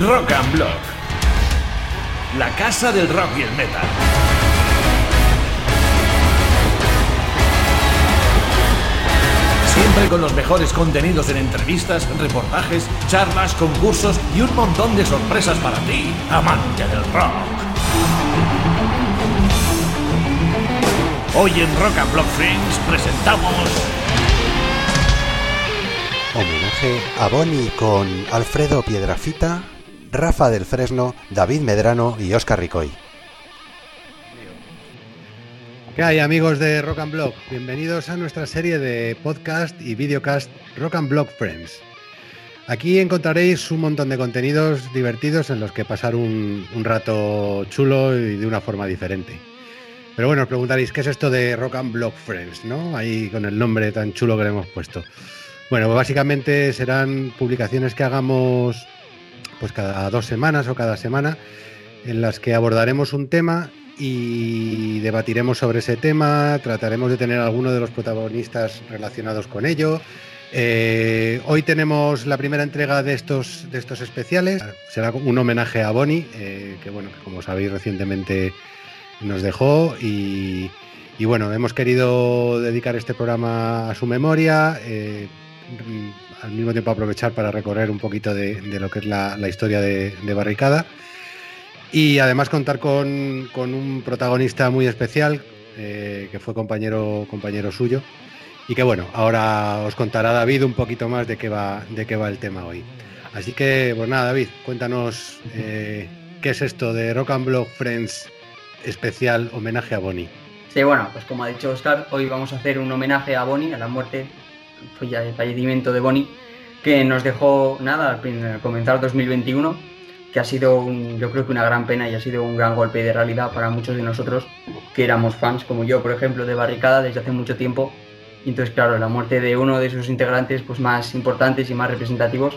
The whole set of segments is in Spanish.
Rock and Block. La casa del rock y el metal. Siempre con los mejores contenidos en entrevistas, reportajes, charlas, concursos y un montón de sorpresas para ti, amante del rock. Hoy en Rock and Block Friends presentamos Homenaje a Bonnie con Alfredo Piedrafita, Rafa del Fresno, David Medrano y Oscar Ricoy. ¿Qué hay amigos de Rock and Block? Bienvenidos a nuestra serie de podcast y videocast Rock and Block Friends. Aquí encontraréis un montón de contenidos divertidos en los que pasar un, un rato chulo y de una forma diferente. Pero bueno, os preguntaréis, ¿qué es esto de Rock and Block Friends? ¿no? Ahí con el nombre tan chulo que le hemos puesto. Bueno, pues básicamente serán publicaciones que hagamos pues cada dos semanas o cada semana en las que abordaremos un tema y debatiremos sobre ese tema, trataremos de tener alguno de los protagonistas relacionados con ello. Eh, hoy tenemos la primera entrega de estos, de estos especiales. Será un homenaje a Bonnie, eh, que bueno, como sabéis recientemente nos dejó y, y, bueno, hemos querido dedicar este programa a su memoria. Eh, al mismo tiempo aprovechar para recorrer un poquito de, lo que es la, historia de, Barricada y además contar con, con un protagonista muy especial eh, que fue compañero, compañero suyo y que bueno, ahora os contará David un poquito más de qué va, de qué va el tema hoy. Así que, pues nada, David, cuéntanos eh, qué es esto de Rock and Block Friends especial homenaje a Bonnie. Sí, bueno, pues como ha dicho Oscar, hoy vamos a hacer un homenaje a Bonnie, a la muerte, fallecimiento de Bonnie, que nos dejó nada al comenzar 2021 que ha sido un, yo creo que una gran pena y ha sido un gran golpe de realidad para muchos de nosotros que éramos fans, como yo, por ejemplo, de Barricada desde hace mucho tiempo. Y entonces, claro, la muerte de uno de sus integrantes pues, más importantes y más representativos,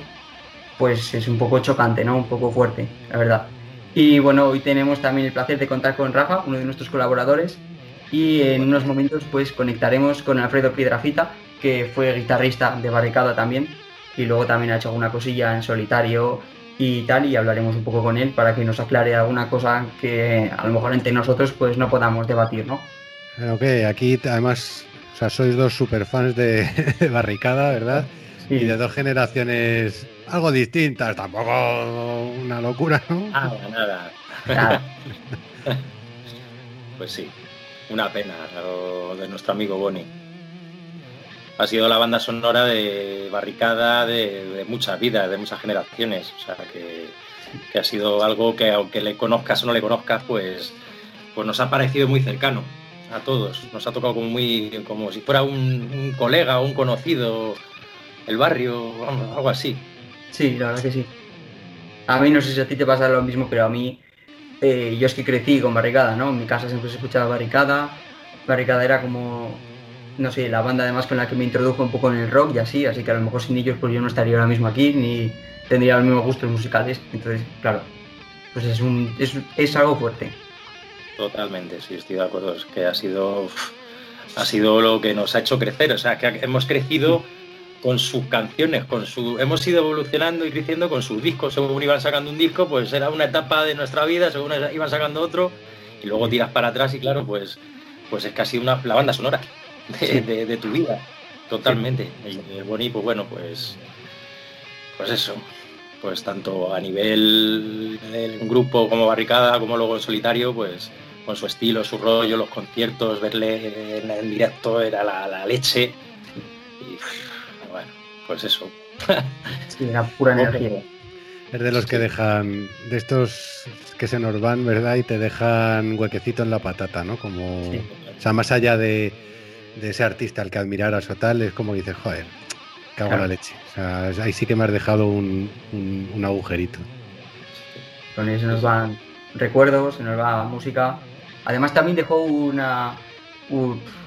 pues es un poco chocante, ¿no? Un poco fuerte, la verdad. Y bueno, hoy tenemos también el placer de contar con Rafa, uno de nuestros colaboradores, y en unos momentos pues conectaremos con Alfredo Piedrafita, que fue guitarrista de Barricada también, y luego también ha hecho alguna cosilla en solitario y tal, y hablaremos un poco con él para que nos aclare alguna cosa que a lo mejor entre nosotros pues no podamos debatir, ¿no? Ok, aquí además, o sea, sois dos superfans de, de Barricada, ¿verdad? Sí. Y de dos generaciones algo distintas, tampoco una locura, ¿no? Nada, nada. nada. pues sí, una pena lo de nuestro amigo Bonnie ha sido la banda sonora de Barricada de, muchas vidas, de muchas generaciones. O sea, que, que, ha sido algo que aunque le conozcas o no le conozcas, pues, pues nos ha parecido muy cercano a todos. Nos ha tocado como muy, como si fuera un, un colega o un conocido, el barrio, algo así. Sí, la verdad que sí. A mí no sé si a ti te pasa lo mismo, pero a mí, eh, yo es que crecí con Barricada, ¿no? En mi casa siempre se escuchaba Barricada. Barricada era como no sé, la banda además con la que me introdujo un poco en el rock y así, así que a lo mejor sin ellos pues yo no estaría ahora mismo aquí ni tendría los mismos gustos musicales. Entonces, claro, pues es, un, es, es algo fuerte. Totalmente, sí, estoy de acuerdo. Es que ha sido, ha sido lo que nos ha hecho crecer. O sea, que hemos crecido con sus canciones, con su, hemos ido evolucionando y creciendo con sus discos. Según iban sacando un disco, pues era una etapa de nuestra vida, según iban sacando otro, y luego tiras para atrás y claro, pues, pues es casi una la banda sonora de, sí. de, de tu vida, totalmente. Sí. El, el Boni, pues bueno, pues, pues eso, pues tanto a nivel de un grupo como Barricada, como luego en solitario, pues con su estilo, su rollo, los conciertos, verle en, en directo era la, la, leche. Y bueno, pues eso. Sí, era pura energía. Es de los que dejan, de estos que se nos van, ¿verdad? Y te dejan huequecito en la patata, ¿no? Como, sí. o sea, más allá de, de ese artista al que admiraras o tal, es como dices, joder, cago en la leche. O sea, ahí sí que me has dejado un, un, un agujerito. Con eso nos van recuerdos, se nos va música. Además también dejó una,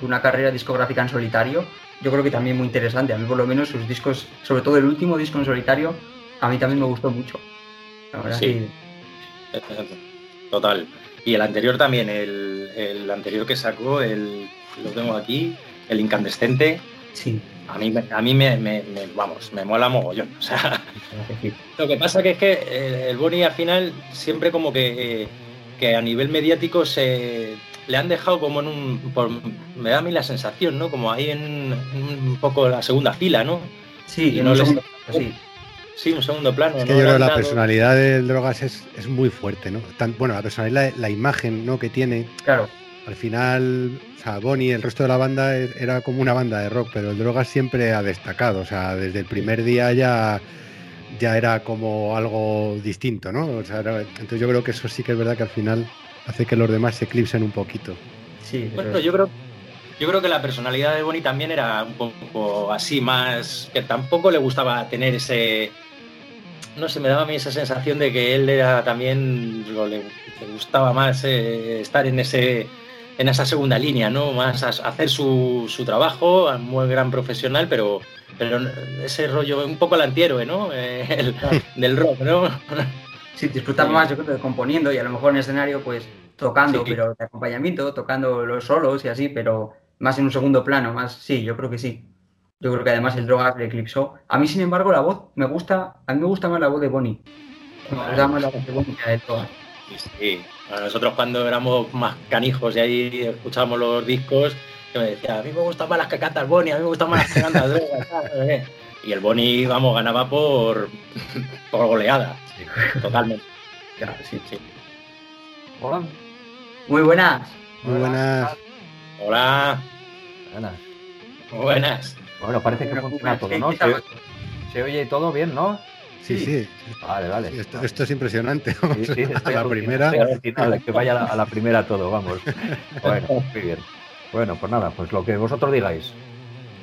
una carrera discográfica en solitario. Yo creo que también muy interesante. A mí por lo menos sus discos, sobre todo el último disco en solitario, a mí también me gustó mucho. La verdad sí. Que... Total. Y el anterior también, el, el anterior que sacó, el, lo tengo aquí, el incandescente. Sí. a mí, a mí me, vamos, me mola mogollón. O sea, lo que pasa que es que eh, el Boni al final siempre como que, que a nivel mediático se le han dejado como en un, me da a mí la sensación, ¿no? Como ahí en, un poco la segunda fila, ¿no? Sí, y no les, sí. Sí, un segundo plano. Es que yo creo que la personalidad del Drogas es, es, muy fuerte, ¿no? bueno, la personalidad, la imagen ¿no? que tiene. Claro. Al final, o sea, Bonnie, el resto de la banda era como una banda de rock, pero el Drogas siempre ha destacado. O sea, desde el primer día ya, ya era como algo distinto, ¿no? O sea, entonces yo creo que eso sí que es verdad que al final hace que los demás se eclipsen un poquito. Sí, bueno, yo creo yo creo que la personalidad de Bonnie también era un poco así más que tampoco le gustaba tener ese no sé, me daba a mí esa sensación de que él era también le, gustaba más eh, estar en ese en esa segunda línea, ¿no? Más hacer su, su trabajo, muy gran profesional, pero pero ese rollo un poco el antihéroe, ¿no? Eh, del rock, ¿no? Sí, disfrutaba más, yo creo, componiendo y a lo mejor en escenario, pues tocando, pero de acompañamiento, tocando los solos y así, pero más en un segundo plano, más, sí, yo creo que sí. Yo creo que además el Drogas le eclipsó. A mí, sin embargo, la voz me gusta, a mí me gusta más la voz de Bonnie. Me gusta más la voz de Bonnie que de Drogas. Sí, nosotros cuando éramos más canijos y ahí escuchábamos los discos, yo me decía, a mí me gustan más las que canta el Bonnie, a mí me gustan más las que canta Drogas. y el Bonnie, vamos, ganaba por, por goleada. totalmente. Claro, sí, sí. Hola. Muy buenas. Muy buenas. Hola. Buenas. Buenas. Bueno, parece que funciona todo, ¿no? Se, oye todo bien, ¿no? Sí, sí. Vale, vale. Esto, es impresionante. sí, sí, a la primera. que vaya a la, primera todo, vamos. Bueno, muy bien. Bueno, pues nada, pues lo que vosotros digáis.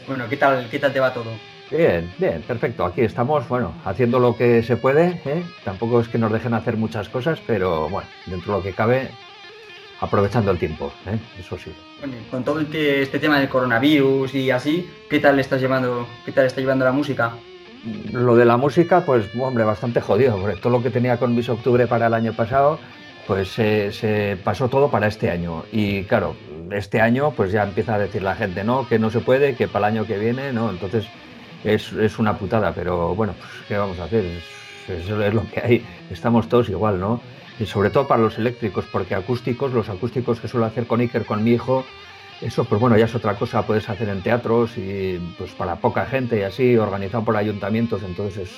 Bueno, ¿qué tal, qué tal te va todo? Bien, bien, perfecto. Aquí estamos, bueno, haciendo lo que se puede. ¿eh? Tampoco es que nos dejen hacer muchas cosas, pero bueno, dentro de lo que cabe, aprovechando el tiempo, ¿eh? eso sí. con todo este, este, tema del coronavirus y así, ¿qué tal estás llevando, qué tal está llevando la música? Lo de la música, pues, hombre, bastante jodido, porque todo lo que tenía con Miss Octubre para el año pasado, pues se pasó todo para este año. Y claro, este año, pues ya empieza a decir la gente, no, que no se puede, que para el año que viene, no. Entonces, es, es una putada, pero bueno, pues, ¿qué vamos a hacer? Es, es lo que hay. Estamos todos igual, ¿no? y sobre todo para los eléctricos, porque acústicos, los acústicos que suelo hacer con Iker, con mi hijo, eso pues bueno, ya es otra cosa, puedes hacer en teatros y pues para poca gente y así, organizado por ayuntamientos, entonces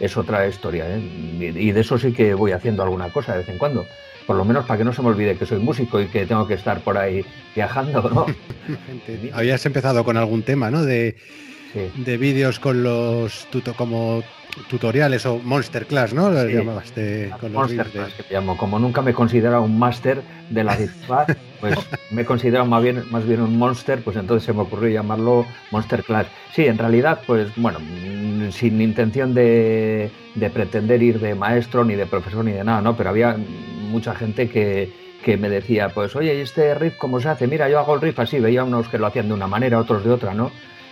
es, otra historia. ¿eh? Y, de eso sí que voy haciendo alguna cosa de vez en cuando. Por lo menos para que no se me olvide que soy músico y que tengo que estar por ahí viajando, ¿no? Habías empezado con algún tema, ¿no? De, de vídeos con los tuto, como tutoriales o Monster Class, ¿no? Lo llamaste con los Monster Class, que llamo. Como nunca me he considerado un máster de la guitarra, pues me he considerado más bien, más bien un monster, pues entonces se me ocurrió llamarlo Monster Class. Sí, en realidad, pues bueno, mm, sin intención de, de pretender ir de maestro, ni de profesor, ni de nada, ¿no? Pero había mucha gente que, que me decía, pues oye, ¿y este riff cómo se hace? Mira, yo hago el riff así, veía unos que lo hacían de una manera, otros de otra, ¿no?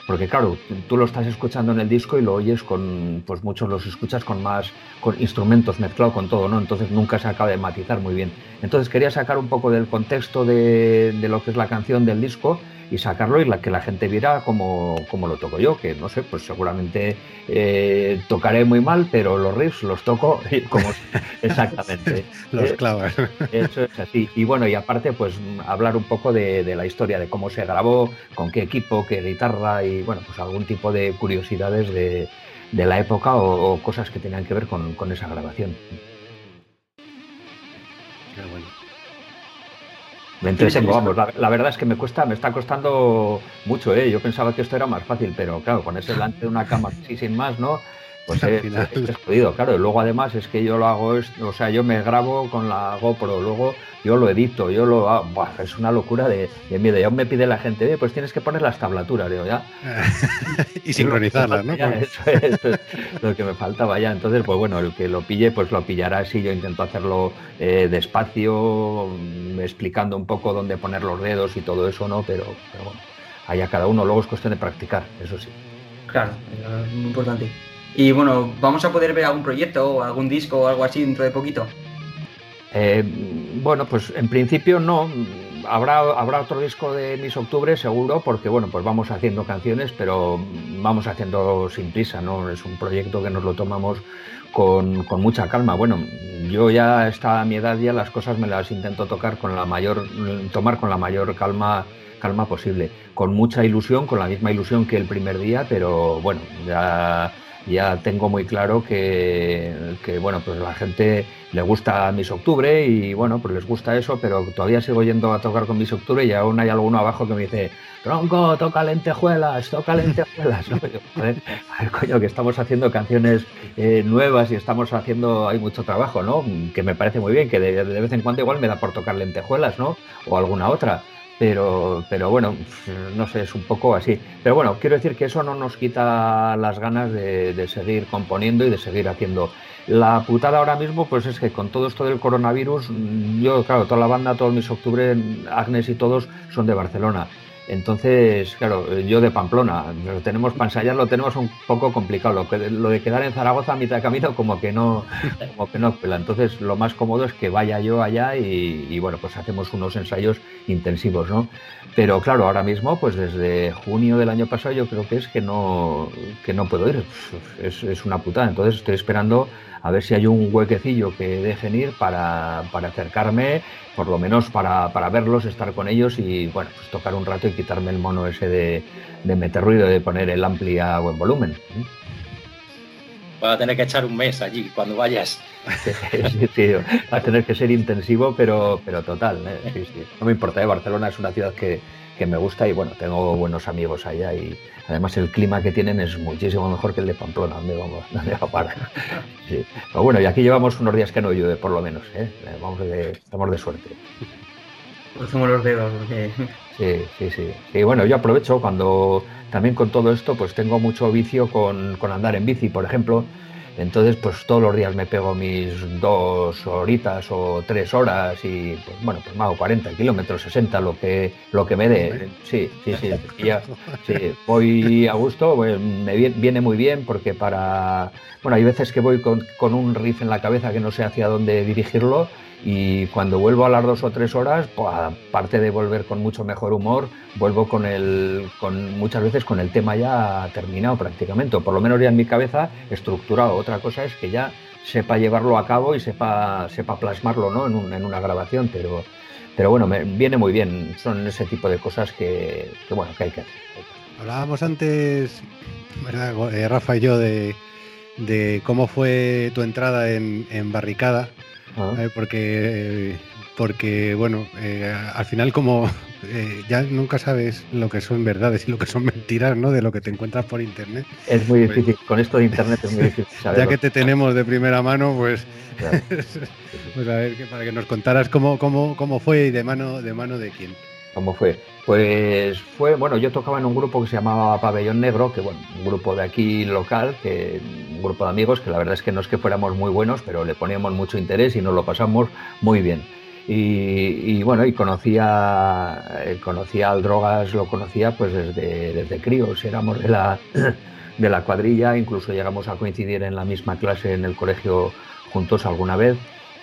Porque claro, tú lo estás escuchando en el disco y lo oyes con, pues muchos los escuchas con más, con instrumentos mezclados con todo, ¿no? Entonces nunca se acaba de matizar muy bien. Entonces quería sacar un poco del contexto de, de lo que es la canción del disco y sacarlo y la, que la gente viera como, lo toco yo, que no sé, pues seguramente eh, tocaré muy mal, pero los riffs los toco como exactamente. los eh, clavas. Eso es así. Y bueno, y aparte, pues hablar un poco de, la historia, de cómo se grabó, con qué equipo, qué guitarra y bueno, pues algún tipo de curiosidades de, la época o, cosas que tenían que ver con, con esa grabación. Me entretengo, vamos, la, verdad es que me cuesta, me está costando mucho, ¿eh? Yo pensaba que esto era más fácil, pero claro, ponerse delante de una cama así sin más, ¿no? Pues es, es, jodido, claro. Y luego además es que yo lo hago, o sea, yo me grabo con la GoPro, luego yo lo edito, yo lo hago, es una locura de, miedo. Ya me pide la gente, pues tienes que poner las tablaturas, digo, ya. y sincronizarlas, ¿no? eso, es lo que me faltaba ya. Entonces, pues bueno, el que lo pille, pues lo pillará así. Yo intento hacerlo eh, despacio, mm, explicando un poco dónde poner los dedos y todo eso, ¿no? Pero, pero bueno, allá cada uno, luego es cuestión de practicar, eso sí. Claro, es muy importante. Y bueno, ¿vamos a poder ver algún proyecto o algún disco o algo así dentro de poquito? Eh, bueno, pues en principio no. habrá, habrá otro disco de Mis Octubre, seguro, porque bueno, pues vamos haciendo canciones, pero vamos haciendo sin prisa, ¿no? Es un proyecto que nos lo tomamos con, mucha calma. Bueno, yo ya a mi edad ya las cosas me las intento tocar con la mayor, tomar con la mayor calma calma posible, con mucha ilusión, con la misma ilusión que el primer día, pero bueno, ya ya tengo muy claro que, bueno, pues la gente le gusta Miss Octubre y bueno, pues les gusta eso, pero todavía sigo yendo a tocar con Miss Octubre y aún hay alguno abajo que me dice, tronco, toca lentejuelas, toca lentejuelas. coño, que estamos haciendo canciones eh, nuevas y estamos haciendo, hay mucho trabajo, ¿no? Que me parece muy bien, que de, de vez en cuando igual me da por tocar lentejuelas, ¿no? O alguna otra pero, pero bueno, no sé, es un poco así. Pero bueno, quiero decir que eso no nos quita las ganas de, seguir componiendo y de seguir haciendo. La putada ahora mismo, pues es que con todo esto del coronavirus, yo, claro, toda la banda, todos mis octubre, Agnes y todos son de Barcelona. Entonces, claro, yo de Pamplona, lo tenemos para ensayar, lo tenemos un poco complicado. Lo, que, lo de quedar en Zaragoza a mitad de camino, como que no, como que no Entonces, lo más cómodo es que vaya yo allá y, bueno, pues hacemos unos ensayos intensivos, ¿no? Pero claro, ahora mismo, pues desde junio del año pasado, yo creo que es que no, que no puedo ir. Es, es una putada. Entonces, estoy esperando a ver si hay un huequecillo que dejen ir para, para acercarme por lo menos para, para, verlos, estar con ellos y bueno, pues tocar un rato y quitarme el mono ese de, de meter ruido, de poner el ampli a buen volumen. Va a tener que echar un mes allí cuando vayas. sí, va a tener que ser intensivo, pero, pero total. ¿eh? No me importa, ¿eh? Barcelona es una ciudad que, que me gusta y bueno, tengo buenos amigos allá y además el clima que tienen es muchísimo mejor que el de Pamplona, donde vamos, donde va a parar. Pero bueno, y aquí llevamos unos días que no llueve, por lo menos, ¿eh? Vamos de, estamos de suerte. Crucemos los dedos. Sí, sí, sí. Y bueno, yo aprovecho cuando también con todo esto, pues tengo mucho vicio con, con andar en bici, por ejemplo. Entonces, pues todos los días me pego mis dos horitas o tres horas y, pues bueno, pues me hago 40 kilómetros, 60, lo que, lo que me dé. Sí, sí, sí, ya, sí. Voy a gusto, pues, me viene muy bien porque para... Bueno, hay veces que voy con, con un riff en la cabeza que no sé hacia dónde dirigirlo y cuando vuelvo a las dos o tres horas, pues, aparte de volver con mucho mejor humor, vuelvo con el, con, muchas veces con el tema ya terminado prácticamente, o por lo menos ya en mi cabeza estructurado. Otra cosa es que ya sepa llevarlo a cabo y sepa, sepa plasmarlo ¿no? en, en una grabación, pero, pero bueno, me viene muy bien. Son ese tipo de cosas que, bueno, que hay que hacer. Hablábamos antes, eh, Rafa y yo, de, cómo fue tu entrada en, en Barricada eh, porque, porque, bueno, eh, al final como eh, ya nunca sabes lo que son verdades y lo que son mentiras, ¿no? De lo que te encuentras por internet. Es muy pues difícil, con esto de internet es muy difícil Ya que te tenemos de primera mano, pues, pues a ver, para que nos contaras cómo, cómo, cómo fue y de mano, de mano de quién. ¿Cómo fue? Pues fue, bueno, yo tocaba en un grupo que se llamaba Pabellón Negro, que bueno, un grupo de aquí local, que un grupo de amigos que la verdad es que no es que fuéramos muy buenos, pero le poníamos mucho interés y nos lo pasamos muy bien. Y, bueno, y conocía, eh, conocía al Drogas, lo conocía pues desde, desde críos, éramos de la, de la cuadrilla, incluso llegamos a coincidir en la misma clase en el colegio juntos alguna vez.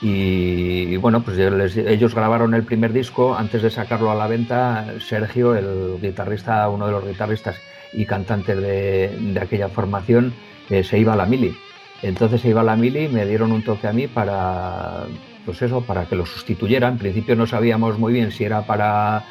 Y, bueno, pues ellos grabaron el primer disco. Antes de sacarlo a la venta, Sergio, el guitarrista, uno de los guitarristas y cantantes de, aquella formación, eh, se iba a la mili. Entonces se iba a la mili y me dieron un toque a mí para, pues eso, para que lo sustituyera. En principio no sabíamos muy bien si era para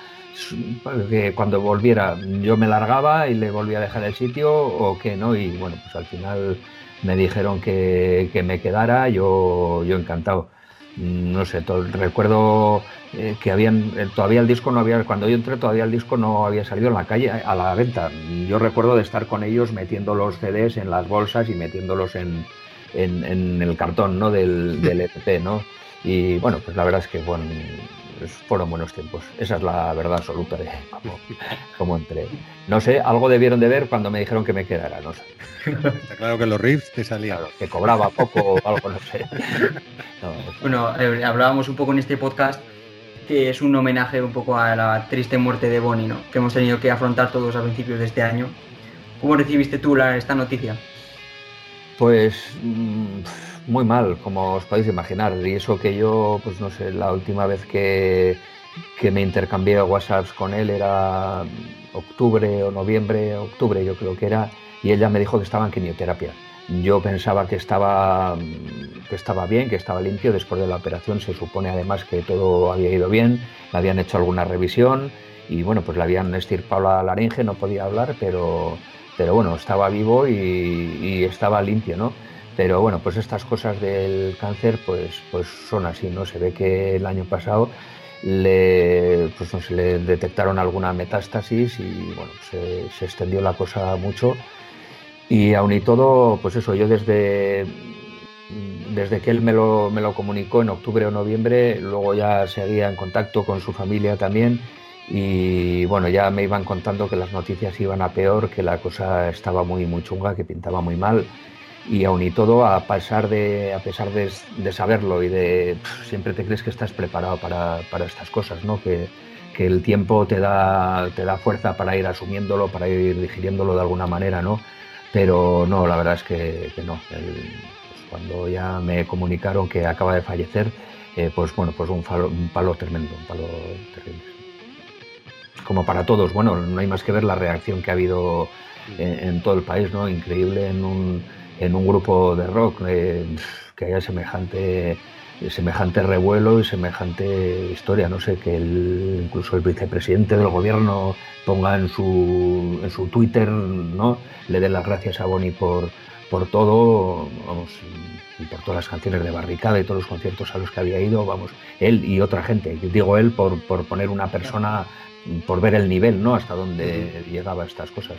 que cuando volviera yo me largaba y le volvía a dejar el sitio o que no. Y bueno, pues al final me dijeron que, que me quedara, yo, yo encantado no sé, recuerdo eh, que habían eh, todavía el disco no había cuando yo entré todavía el disco no había salido en la calle a la venta yo recuerdo de estar con ellos metiendo los CDs en las bolsas y metiéndolos en, en, el cartón ¿no? del, del EP no y bueno pues la verdad es que bueno, fueron buenos tiempos esa es la verdad absoluta de cómo, entré no sé algo debieron de ver cuando me dijeron que me quedara no sé Está claro que los riffs te salían. que cobraba poco o algo, no sé. bueno, eh, hablábamos un poco en este podcast que es un homenaje un poco a la triste muerte de Bonnie, ¿no? Que hemos tenido que afrontar todos a principios de este año. ¿Cómo recibiste tú la, esta noticia? Pues mm, muy mal, como os podéis imaginar. Y eso que yo, pues no sé, la última vez que, que me intercambié WhatsApps con él era octubre o noviembre, octubre yo creo que era, y ella me dijo que estaba en quimioterapia. Yo pensaba que estaba, que estaba bien, que estaba limpio. Después de la operación se supone además que todo había ido bien, le habían hecho alguna revisión y bueno, pues le habían estirpado la laringe, no podía hablar, pero, pero bueno, estaba vivo y, estaba limpio, ¿no? Pero bueno, pues estas cosas del cáncer pues, pues son así, ¿no? Se ve que el año pasado le, pues se le detectaron alguna metástasis y bueno, se, extendió la cosa mucho y aún y todo, pues eso, yo desde, desde que él me lo, me lo comunicó en octubre o noviembre, luego ya seguía en contacto con su familia también y bueno, ya me iban contando que las noticias iban a peor, que la cosa estaba muy, muy chunga, que pintaba muy mal y aún y todo, a pesar de, a pesar de, saberlo y de siempre te crees que estás preparado para, para estas cosas, ¿no? Que, que, el tiempo te da, te da fuerza para ir asumiéndolo, para ir digiriéndolo de alguna manera, ¿no? Pero no, la verdad es que, no. pues cuando ya me comunicaron que acaba de fallecer, eh, pues bueno, pues un palo, un palo tremendo, un palo terrible. Como para todos, bueno, no hay más que ver la reacción que ha habido en, todo el país, ¿no? Increíble en un, en un grupo de rock eh, que haya semejante semejante revuelo y semejante historia. No sé, que el, incluso el vicepresidente del gobierno ponga en su, en su Twitter, ¿no? Le dé las gracias a Boni por, por todo, vamos, y por todas las canciones de Barricada y todos los conciertos a los que había ido, vamos, él y otra gente. Digo él por, por poner una persona, por ver el nivel, ¿no? Hasta dónde llegaba estas cosas.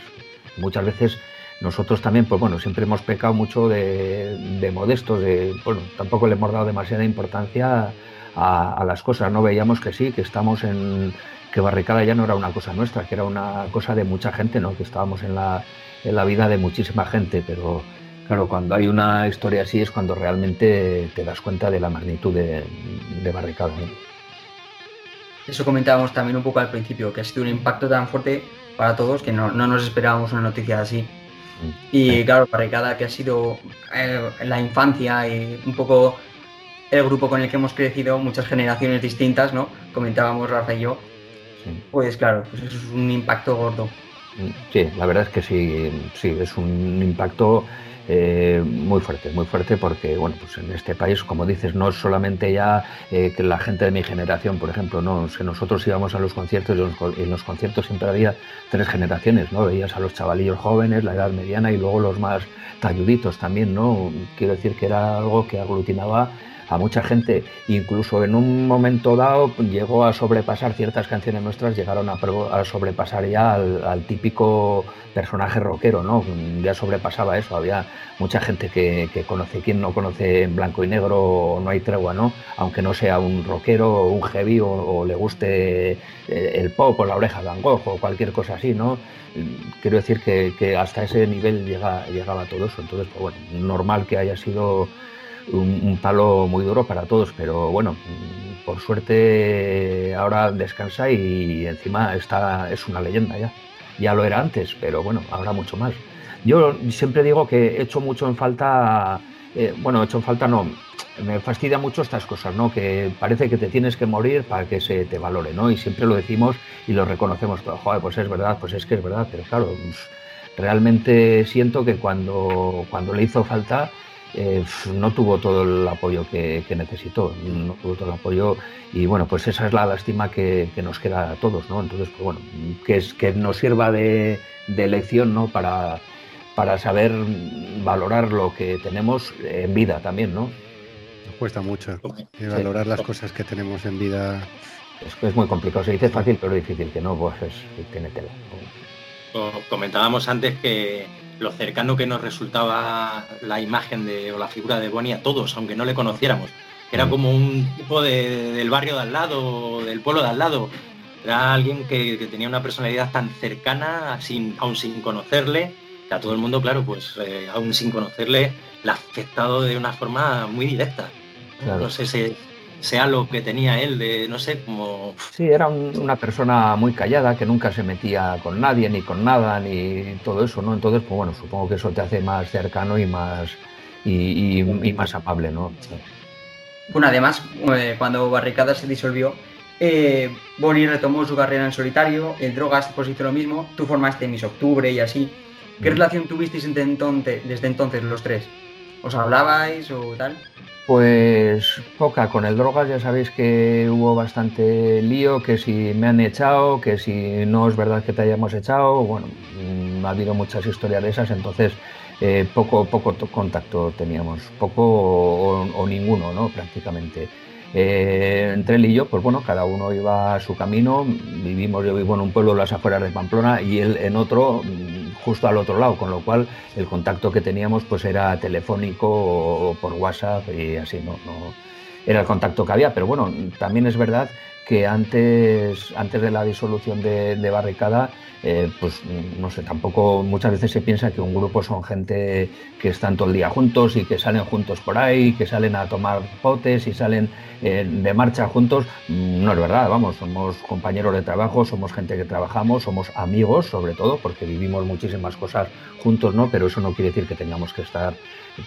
Muchas veces nosotros también, pues bueno, siempre hemos pecado mucho de, de modestos, de, bueno, tampoco le hemos dado demasiada importancia a, las cosas, no veíamos que sí, que estamos en, que Barricada ya no era una cosa nuestra, que era una cosa de mucha gente, ¿no? que estábamos en la, en la vida de muchísima gente, pero claro, cuando hay una historia así es cuando realmente te das cuenta de la magnitud de, Barricada. Eso comentábamos también un poco al principio, que ha sido un impacto tan fuerte para todos que no, no nos esperábamos una noticia así. Y claro, Barricada, que ha sido eh, la infancia y un poco el grupo con el que hemos crecido, muchas generaciones distintas, ¿no? Comentábamos Rafa y yo. Pues claro, pues eso es un impacto gordo. Sí, la verdad es que sí, sí, es un impacto eh, muy fuerte, muy fuerte porque, bueno, pues en este país, como dices, no es solamente ya eh, que la gente de mi generación, por ejemplo, no, nosotros íbamos a los conciertos y en los conciertos siempre había tres generaciones, ¿no? Veías a los chavalillos jóvenes, la edad mediana y luego los más talluditos también, ¿no? Quiero decir que era algo que aglutinaba a mucha gente. Incluso en un momento dado llegó a sobrepasar ciertas canciones nuestras, llegaron a, sobrepasar ya al, típico personaje rockero, ¿no? Ya sobrepasaba eso. Había mucha gente que, conoce, quien no conoce en blanco y negro, no hay tregua, ¿no? Aunque no sea un rockero un heavy o, le guste eh, el pop o la oreja de Van o cualquier cosa así, ¿no? Quiero decir que, hasta ese nivel llega, llegaba todo eso. Entonces, pues bueno, normal que haya sido un, palo muy duro para todos, pero bueno, por suerte ahora descansa y encima está, es una leyenda ya. Ya lo era antes, pero bueno, ahora mucho más. Yo siempre digo que he hecho mucho en falta, eh, bueno, he hecho en falta no, me fastidia mucho estas cosas, ¿no? Que parece que te tienes que morir para que se te valore, ¿no? Y siempre lo decimos y lo reconocemos todo. Joder, pues es verdad, pues es que es verdad, pero claro, pues realmente siento que cuando, cuando le hizo falta eh, no tuvo todo el apoyo que, necesitó, no tuvo todo el apoyo y bueno, pues esa es la lástima que, nos queda a todos, ¿no? Entonces, pues bueno, que, es, que nos sirva de, lección, ¿no? Para, para saber valorar lo que tenemos en vida también, ¿no? Nos cuesta mucho valorar las cosas que tenemos en vida. Es, es muy complicado, se dice fácil, pero difícil, que no, pues es, tiene tela. Comentábamos antes que lo cercano que nos resultaba la imagen de, o la figura de Bonnie a todos, aunque no le conociéramos. Era mm. como un tipo del barrio de al lado, del pueblo de al lado. Era alguien que, tenía una personalidad tan cercana, sin, aún sin conocerle, que a todo el mundo, claro, pues eh, aún sin conocerle, le ha afectado de una forma muy directa. No sé si sea lo que tenía él, de no sé, como... Sí, era una persona muy callada, que nunca se metía con nadie, ni con nada, ni todo eso, ¿no? Entonces, pues bueno, supongo que eso te hace más cercano y más, y, más amable, ¿no? Bueno, además, eh, cuando Barricada se disolvió, Eh, Bonnie retomó su carrera en solitario, el Drogas pues hizo lo mismo, tú formaste Miss Octubre y así. ¿Qué mm. relación tuvisteis entonces, desde entonces los tres? ¿Os hablabais o tal? Pues poca, con el drogas ya sabéis que hubo bastante lío, que si me han echado, que si no es verdad que te hayamos echado, bueno, mm, ha habido muchas historias de esas, entonces eh, poco, poco contacto teníamos, poco o, ninguno, ¿no? Prácticamente. Eh, entre él y yo, pues bueno, cada uno iba a su camino, vivimos, yo vivo en un pueblo de las afueras de Pamplona y él en otro, justo al otro lado, con lo cual el contacto que teníamos pues era telefónico o, por WhatsApp y así, no, no era el contacto que había, pero bueno, también es verdad que antes, antes de la disolución de Barricada, eh, pues no sé, tampoco muchas veces se piensa que un grupo son gente que están todo el día juntos y que salen juntos por ahí, que salen a tomar potes y salen eh, de marcha juntos. Mm, no es verdad, vamos, somos compañeros de trabajo, somos gente que trabajamos, somos amigos sobre todo, porque vivimos muchísimas cosas juntos, ¿no? Pero eso no quiere decir que tengamos que estar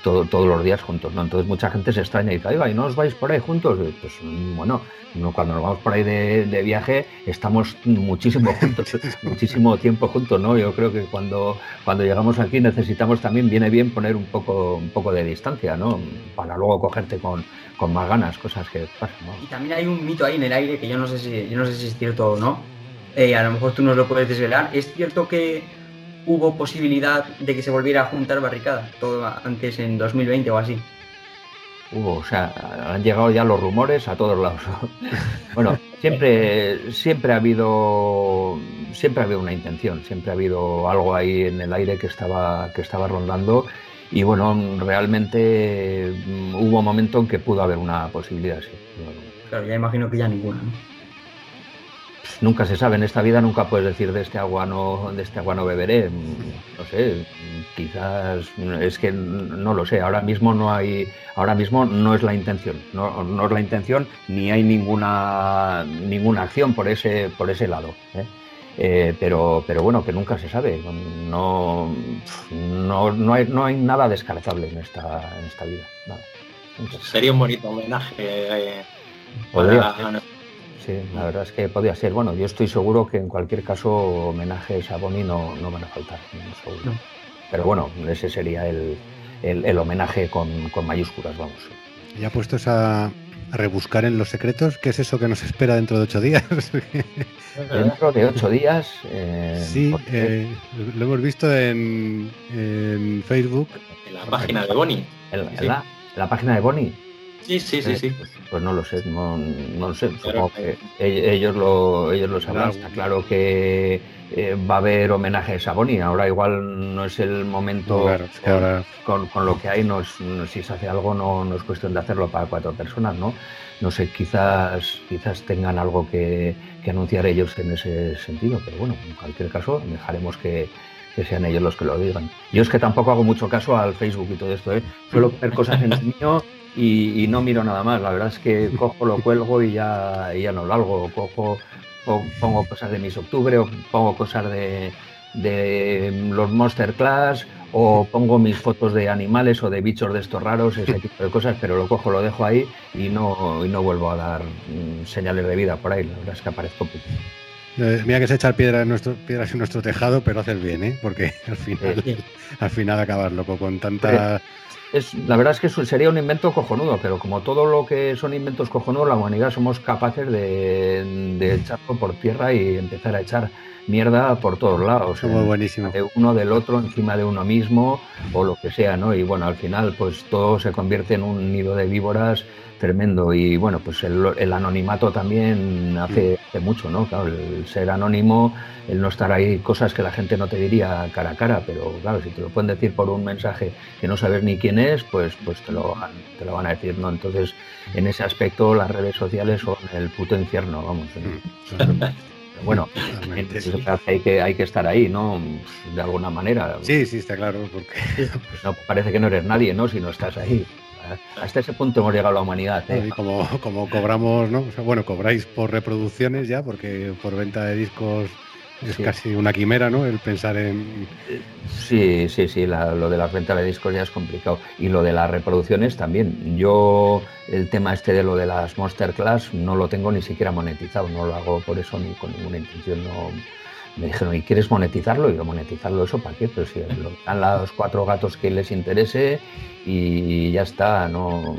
todos los días juntos, ¿no? Entonces mucha gente se extraña y dice, ¿y no os vais por ahí juntos? Pues mm, bueno, cuando nos vamos por ahí de, viaje estamos muchísimo juntos, muchísimo tiempo juntos, ¿no? Yo creo que cuando, cuando llegamos aquí necesitamos también, viene bien poner un poco, un poco de distancia, ¿no? Para luego cogerte con, con más ganas, cosas que pasan, Y también hay un mito ahí en el aire que yo no sé si, yo no sé si es cierto o no, eh, a lo mejor tú nos lo puedes desvelar, ¿es cierto que hubo posibilidad de que se volviera a juntar barricada, todo antes en 2020 o así? Hubo, o sea, han llegado ya los rumores a todos lados. bueno, siempre, siempre ha habido, siempre ha habido una intención, siempre ha habido algo ahí en el aire que estaba, que estaba rondando. Y bueno, realmente mm, hubo un momento en que pudo haber una posibilidad, sí. Claro, ya imagino que ya ninguna, ¿no? Nunca se sabe, en esta vida nunca puedes decir de este agua no, de este agua no beberé. No sé, quizás es que no lo sé. Ahora mismo no hay, ahora mismo no es la intención, no, no es la intención ni hay ninguna ninguna acción por ese por ese lado. ¿eh? Eh, pero, pero bueno, que nunca se sabe. No, no, no, hay, no hay nada descartable en esta, en esta vida. Sería un bonito homenaje. Eh, Podría la verdad es que podía ser. Bueno, yo estoy seguro que en cualquier caso homenajes a Bonnie no, no van a faltar. Pero bueno, ese sería el, el, homenaje con, mayúsculas, vamos. Ya puestos a, rebuscar en los secretos, ¿qué es eso que nos espera dentro de ocho días? dentro de ocho días. Eh, sí, eh, lo hemos visto en, en, Facebook. En la página de Bonnie. En, la, la página de Bonnie. Sí, sí, sí, sí. Pues, pues, no lo sé, no, no lo sé. Supongo que ellos lo, ellos lo sabrán. Está claro que eh, va a haber homenajes a Bonnie. Ahora igual no es el momento con, con, lo que hay. No si se hace algo no, no, es cuestión de hacerlo para cuatro personas, ¿no? No sé, quizás, quizás tengan algo que, que anunciar ellos en ese sentido. Pero bueno, en cualquier caso, dejaremos que, que sean ellos los que lo digan. Yo es que tampoco hago mucho caso al Facebook y todo esto, ¿eh? Suelo ver cosas en el mío y, no miro nada más. La verdad es que cojo, lo cuelgo y ya, ya no lo hago. Cojo, pongo cosas de mis octubre o pongo cosas de, los Monster Class o pongo mis fotos de animales o de bichos de estos raros, ese tipo de cosas, pero lo cojo, lo dejo ahí y no, y no vuelvo a dar mm, señales de vida por ahí. La verdad es que aparezco. Eh, mira que se echar piedras en nuestro, piedras en nuestro tejado, pero haces bien, ¿eh? Porque al final, al final acabas loco con tanta la verdad es que sería un invento cojonudo, pero como todo lo que son inventos cojonudos, la humanidad somos capaces de, echarlo por tierra y empezar a echar mierda por todos lados. De uno del otro, encima de uno mismo, o lo que sea, ¿no? Y bueno, al final, pues todo se convierte en un nido de víboras tremendo. Y bueno, pues el, anonimato también hace, mucho, ¿no? Claro, el ser anónimo, el no estar ahí, cosas que la gente no te diría cara a cara, pero claro, si te lo pueden decir por un mensaje que no sabes ni quién es, pues, pues te, lo, te lo van a decir, ¿no? Entonces, en ese aspecto, las redes sociales son el puto infierno, vamos. Mm. bueno, hay que, hay que estar ahí, ¿no? De alguna manera. Sí, sí, está claro. Porque... No, parece que no eres nadie, ¿no? Si no estás ahí hasta ese punto hemos llegado a la humanidad. ¿eh? como, como cobramos, ¿no? bueno, cobráis por reproducciones ya, porque por venta de discos Es casi una quimera, ¿no? El pensar en... Sí, sí, sí, lo de las ventas de discos ya es complicado. Y lo de las reproducciones también. Yo el tema este de lo de las Monster Class no lo tengo ni siquiera monetizado, no lo hago por eso ni con ninguna intención, no me dijeron, ¿y quieres monetizarlo? Y yo, ¿monetizarlo eso para qué? Pero si lo dan los cuatro gatos que les interese y ya está, no,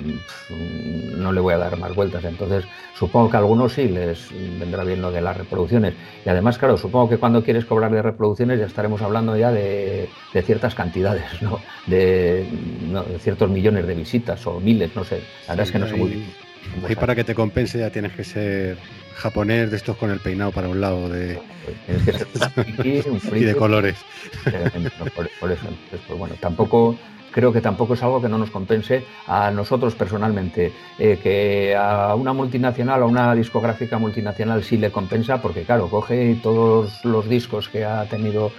no le voy a dar más vueltas. Entonces, supongo que a algunos sí les vendrá bien lo de las reproducciones. Y además, claro, supongo que cuando quieres cobrar de reproducciones ya estaremos hablando ya de, ciertas cantidades, ¿no? De, ciertos millones de visitas o miles, no sé. La verdad es que no sé muy bien. Y para que te compense ya tienes que ser japonés de estos con el peinado para un lado de y de colores. Por, eso, pues bueno, tampoco creo que tampoco es algo que no nos compense a nosotros personalmente. Eh, que a una multinacional, a una discográfica multinacional sí le compensa, porque claro, coge todos los discos que ha tenido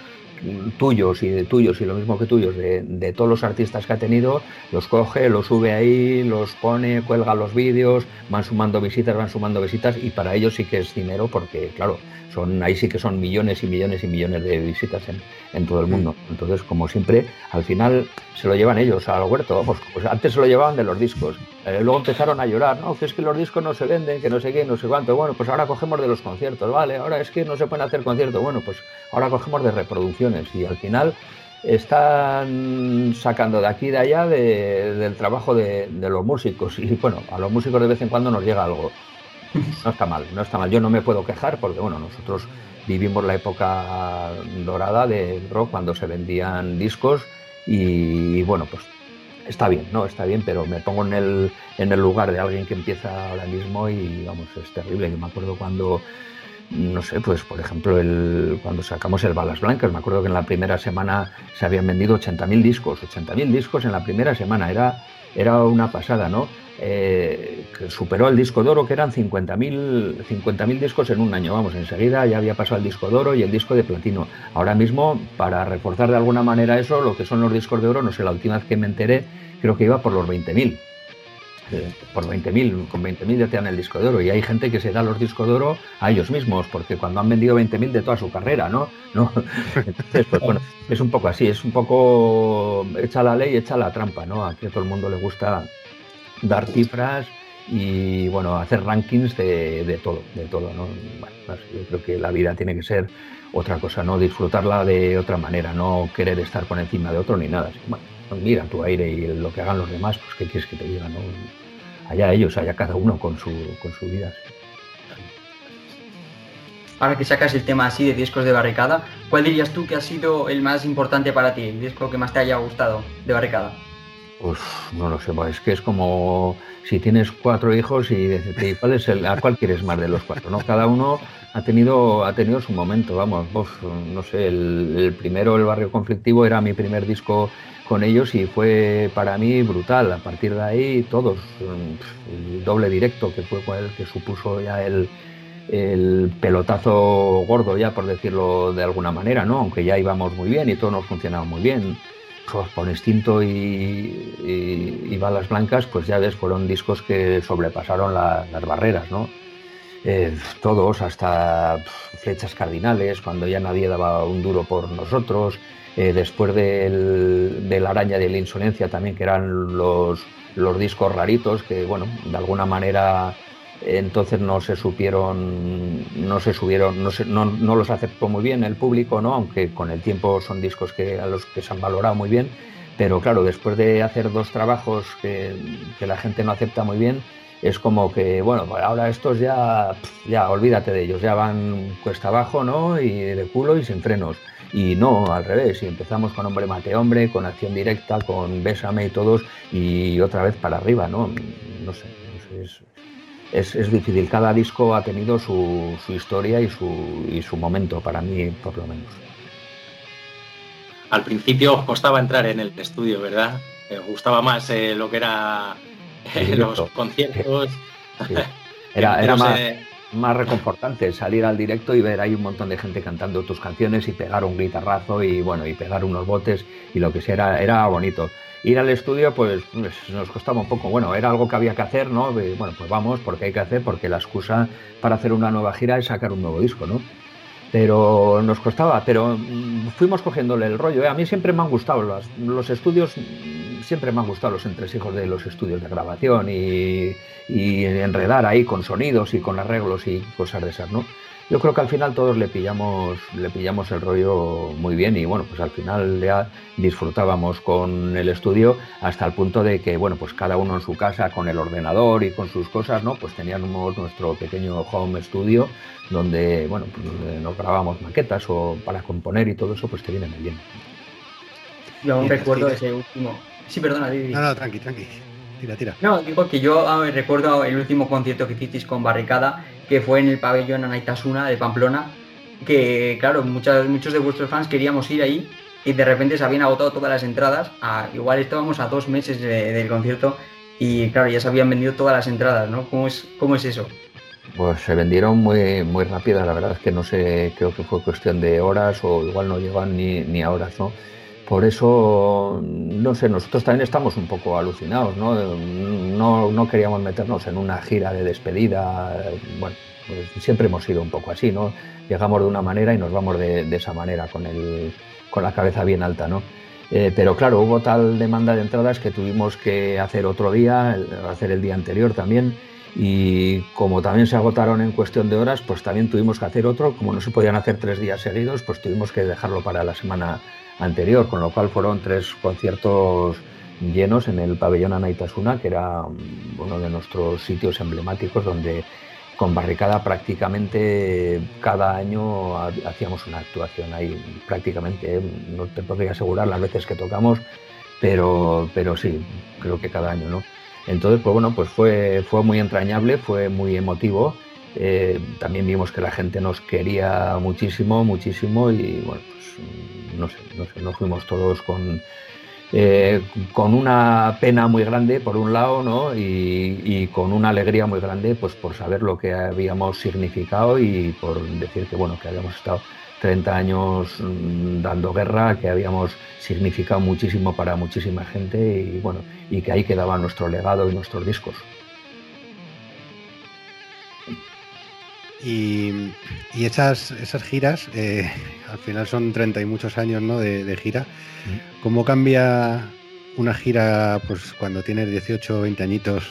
tuyos y de tuyos y lo mismo que tuyos de, todos los artistas que ha tenido, los coge, los sube ahí, los pone, cuelga los vídeos, van sumando visitas, van sumando visitas y para ellos sí que es dinero porque claro, son ahí sí que son millones y millones y millones de visitas en, en todo el mundo. Mm. Entonces, como siempre, al final se lo llevan ellos al huerto. Vamos, pues antes se lo llevaban de los discos. Eh, luego empezaron a llorar, no, que es que los discos no se venden, que no sé qué, no sé cuánto. Bueno, pues ahora cogemos de los conciertos, vale, ahora es que no se pueden hacer conciertos. Bueno, pues ahora cogemos de reproducciones y al final están sacando de aquí y de allá del trabajo de, de, los músicos. Y bueno, a los músicos de vez en cuando nos llega algo. No está mal, no está mal. Yo no me puedo quejar porque, bueno, nosotros vivimos la época dorada del rock cuando se vendían discos y, bueno, pues está bien, ¿no? Está bien, pero me pongo en el, en el lugar de alguien que empieza ahora mismo y vamos, es terrible. Yo me acuerdo cuando, no sé, pues por ejemplo, el, cuando sacamos el Balas Blancas, me acuerdo que en la primera semana se habían vendido 80.000 discos, 80.000 discos en la primera semana, era, era una pasada, ¿no? Eh, superó el disco de oro, que eran 50.000 50 discos en un año. Vamos, enseguida ya había pasado el disco de oro y el disco de platino. Ahora mismo, para reforzar de alguna manera eso, lo que son los discos de oro, no sé, la última vez que me enteré, creo que iba por los 20.000. Eh, por 20.000, con 20.000 ya te dan el disco de oro. Y hay gente que se da los discos de oro a ellos mismos, porque cuando han vendido 20.000 de toda su carrera, ¿no? ¿No? Entonces, pues bueno, es un poco así, es un poco echa la ley, echa la trampa, ¿no? A que a todo el mundo le gusta dar cifras y bueno, hacer rankings de, todo, de todo, ¿no? yo creo que la vida tiene que ser otra cosa, ¿no? Disfrutarla de otra manera, no querer estar por encima de otro ni nada. Bueno, mira tu aire y lo que hagan los demás, pues qué quieres que te digan, ¿no? Allá ellos, allá cada uno con su, con su vida. Ahora que sacas el tema así de discos de barricada, ¿cuál dirías tú que ha sido el más importante para ti, el disco que más te haya gustado de barricada? Pues no lo sé, es que es como si tienes cuatro hijos y ¿cuál es el, a cuál quieres más de los cuatro, ¿no? Cada uno ha tenido, ha tenido su momento, vamos, no sé, el, primero, el barrio conflictivo, era mi primer disco con ellos y fue para mí brutal. A partir de ahí, todos, el doble directo que fue el que supuso ya el, el pelotazo gordo, ya por decirlo de alguna manera, ¿no? Aunque ya íbamos muy bien y todo nos funcionaba muy bien por instinto y, balas blancas, pues ya ves, fueron discos que sobrepasaron las barreras, ¿no? Eh, todos, hasta flechas cardinales, cuando ya nadie daba un duro por nosotros, eh, después del, de la araña de la insolencia también, que eran los, los discos raritos, que bueno, de alguna manera entonces no se supieron, no se subieron, no, no, los aceptó muy bien el público, ¿no? aunque con el tiempo son discos que, a los que se han valorado muy bien, pero claro, después de hacer dos trabajos que, la gente no acepta muy bien, es como que, bueno, ahora estos ya, ya olvídate de ellos, ya van cuesta abajo, ¿no? Y de culo y sin frenos. Y no, al revés, y empezamos con Hombre Mate Hombre, con Acción Directa, con Bésame y todos, y otra vez para arriba, ¿no? No sé, no sé difícil. Cada disco ha tenido su, historia y su, y su momento, para mí por lo menos. Al principio os costaba entrar en el estudio, ¿verdad? Me gustaba más eh, lo que era eh, los conciertos. Era, era más, más, reconfortante salir al directo y ver ahí un montón de gente cantando tus canciones y pegar un guitarrazo y bueno, y pegar unos botes y lo que sea, era, era bonito ir al estudio pues, pues, nos costaba un poco. Bueno, era algo que había que hacer, ¿no? Bueno, pues vamos, porque hay que hacer, porque la excusa para hacer una nueva gira es sacar un nuevo disco, ¿no? pero nos costaba, pero mm, fuimos cogiéndole el rollo. ¿eh? A mí siempre me han gustado los, los estudios, siempre me han gustado los entresijos de los estudios de grabación y, y enredar ahí con sonidos y con arreglos y cosas de esas, ¿no? Yo creo que al final todos le pillamos, le pillamos el rollo muy bien y bueno, pues al final ya disfrutábamos con el estudio hasta el punto de que, bueno, pues cada uno en su casa con el ordenador y con sus cosas, ¿no? Pues teníamos nuestro pequeño home studio donde, bueno, pues nos grabábamos maquetas o para componer y todo eso, pues te viene muy bien. Yo aún recuerdo ese último. Sí, perdona, Didi. No, no, tranqui, tranqui. Tira, tira. No, digo que yo ah, recuerdo el último concierto que hicisteis con Barricada, que fue en el pabellón Anaitasuna de Pamplona, que claro, muchos, muchos de vuestros fans queríamos ir ahí y de repente se habían agotado todas las entradas. igual estábamos a dos meses del concierto y claro, ya se habían vendido todas las entradas, ¿no? ¿Cómo es, cómo es eso? Pues se vendieron muy, muy rápidas, la verdad es que no sé, creo que fue cuestión de horas o igual no llevan ni, ni a horas, ¿no? Por eso, no sé, nosotros también estamos un poco alucinados, ¿no? No, queríamos meternos en una gira de despedida, bueno, pues siempre hemos sido un poco así, ¿no? Llegamos de una manera y nos vamos de, esa manera, con, el, con la cabeza bien alta, ¿no? Eh, pero claro, hubo tal demanda de entradas que tuvimos que hacer otro día, hacer el día anterior también, y como también se agotaron en cuestión de horas, pues también tuvimos que hacer otro, como no se podían hacer tres días seguidos, pues tuvimos que dejarlo para la semana anterior, con lo cual fueron tres conciertos llenos en el pabellón Anaitasuna, que era mm, uno de nuestros sitios emblemáticos donde con barricada prácticamente cada año hacíamos una actuación ahí, prácticamente, ¿eh? no te podría asegurar las veces que tocamos, pero, pero sí, creo que cada año, ¿no? Entonces, pues bueno, pues fue, fue muy entrañable, fue muy emotivo. Eh, también vimos que la gente nos quería muchísimo, muchísimo y bueno, no sé, no sé, fuimos todos con, eh, con una pena muy grande, por un lado, ¿no? Y, con una alegría muy grande, pues por saber lo que habíamos significado y por decir que, bueno, que habíamos estado 30 años mm, dando guerra, que habíamos significado muchísimo para muchísima gente y, bueno, y que ahí quedaba nuestro legado y nuestros discos. Y, esas, esas giras, eh, al final son 30 y muchos años ¿no? de, gira. ¿Cómo cambia una gira pues cuando tienes 18 o 20 añitos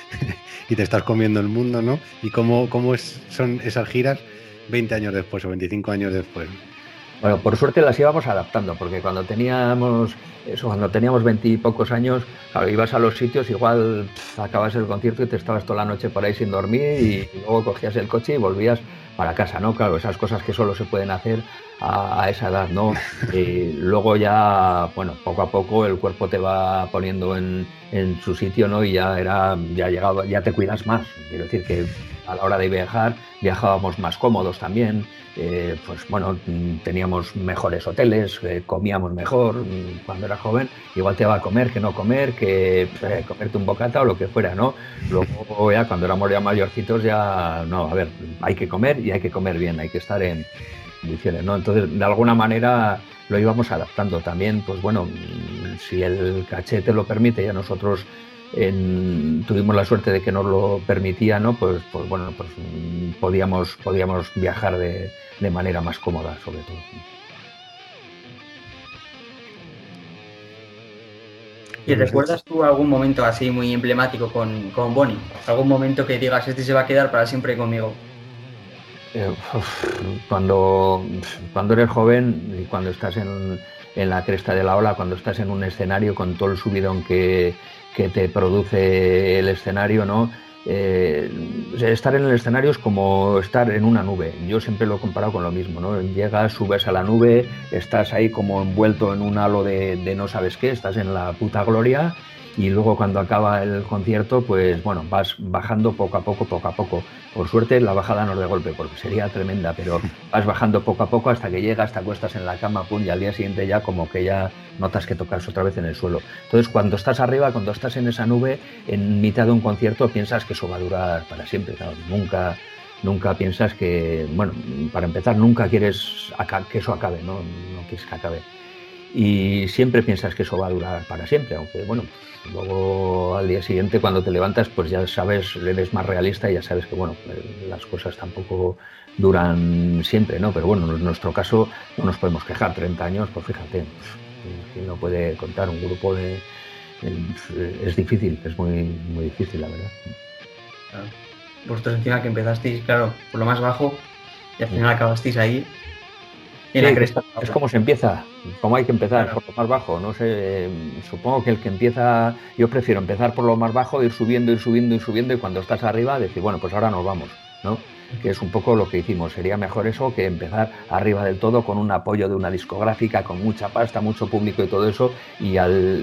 y te estás comiendo el mundo, ¿no? ¿Y cómo, cómo es, son esas giras 20 años después o 25 años después? Bueno, por suerte las íbamos adaptando, porque cuando teníamos eso, cuando teníamos veintipocos años, claro, ibas a los sitios, igual acabas el concierto y te estabas toda la noche por ahí sin dormir y, luego cogías el coche y volvías para casa, ¿no? Claro, esas cosas que solo se pueden hacer a, esa edad, ¿no? Y luego ya, bueno, poco a poco el cuerpo te va poniendo en, en su sitio, ¿no? Y ya era, ya llegado, ya te cuidas más. Quiero decir que a la hora de viajar viajábamos más cómodos también. Eh, pues bueno, teníamos mejores hoteles, eh, comíamos mejor mm, cuando era joven, igual te va a comer que no comer, que eh, comerte un bocata o lo que fuera, ¿no? Luego ya cuando éramos ya mayorcitos ya, no, a ver, hay que comer y hay que comer bien, hay que estar en condiciones, ¿no? Entonces, de alguna manera lo íbamos adaptando también, pues bueno, mm, si el cachete lo permite, ya nosotros tuvimos la suerte de que nos lo permitía, ¿no? Pues, pues bueno, pues mm, podíamos, podíamos viajar de, de manera más cómoda, sobre todo. ¿Y recuerdas tú algún momento así muy emblemático con, con Bonnie? ¿Algún momento que digas, este se va a quedar para siempre conmigo? Eh, cuando, cuando eres joven y cuando estás en, en, la cresta de la ola, cuando estás en un escenario con todo el subidón que, que te produce el escenario, ¿no? Eh, estar en el escenario es como estar en una nube. Yo siempre lo he comparado con lo mismo, ¿no? Llegas, subes a la nube, estás ahí como envuelto en un halo de, de no sabes qué, estás en la puta gloria y luego cuando acaba el concierto, pues bueno, vas bajando poco a poco, poco a poco. Por suerte la bajada no es de golpe, porque sería tremenda, pero vas bajando poco a poco hasta que llegas, te acuestas en la cama, pum, y al día siguiente ya como que ya notas que tocas otra vez en el suelo. Entonces cuando estás arriba, cuando estás en esa nube, en mitad de un concierto piensas que eso va a durar para siempre, nunca nunca piensas que, bueno, para empezar, nunca quieres que eso acabe, ¿no? No quieres que acabe. y siempre piensas que eso va a durar para siempre, aunque bueno, luego al día siguiente cuando te levantas pues ya sabes, eres más realista y ya sabes que bueno, las cosas tampoco duran siempre, ¿no? Pero bueno, en nuestro caso no nos podemos quejar, 30 años, pues fíjate, ¿quién no puede contar un grupo de... Es difícil, es muy, muy difícil, la verdad. Vosotros encima que empezasteis, claro, por lo más bajo y al final acabasteis ahí cresta. Es como se empieza, como hay que empezar, por lo más bajo. No sé, supongo que el que empieza, yo prefiero empezar por lo más bajo, ir subiendo, ir subiendo, ir subiendo y cuando estás arriba decir, bueno, pues ahora nos vamos, ¿no? que es un poco lo que hicimos. Sería mejor eso que empezar arriba del todo con un apoyo de una discográfica, con mucha pasta, mucho público y todo eso, y, al,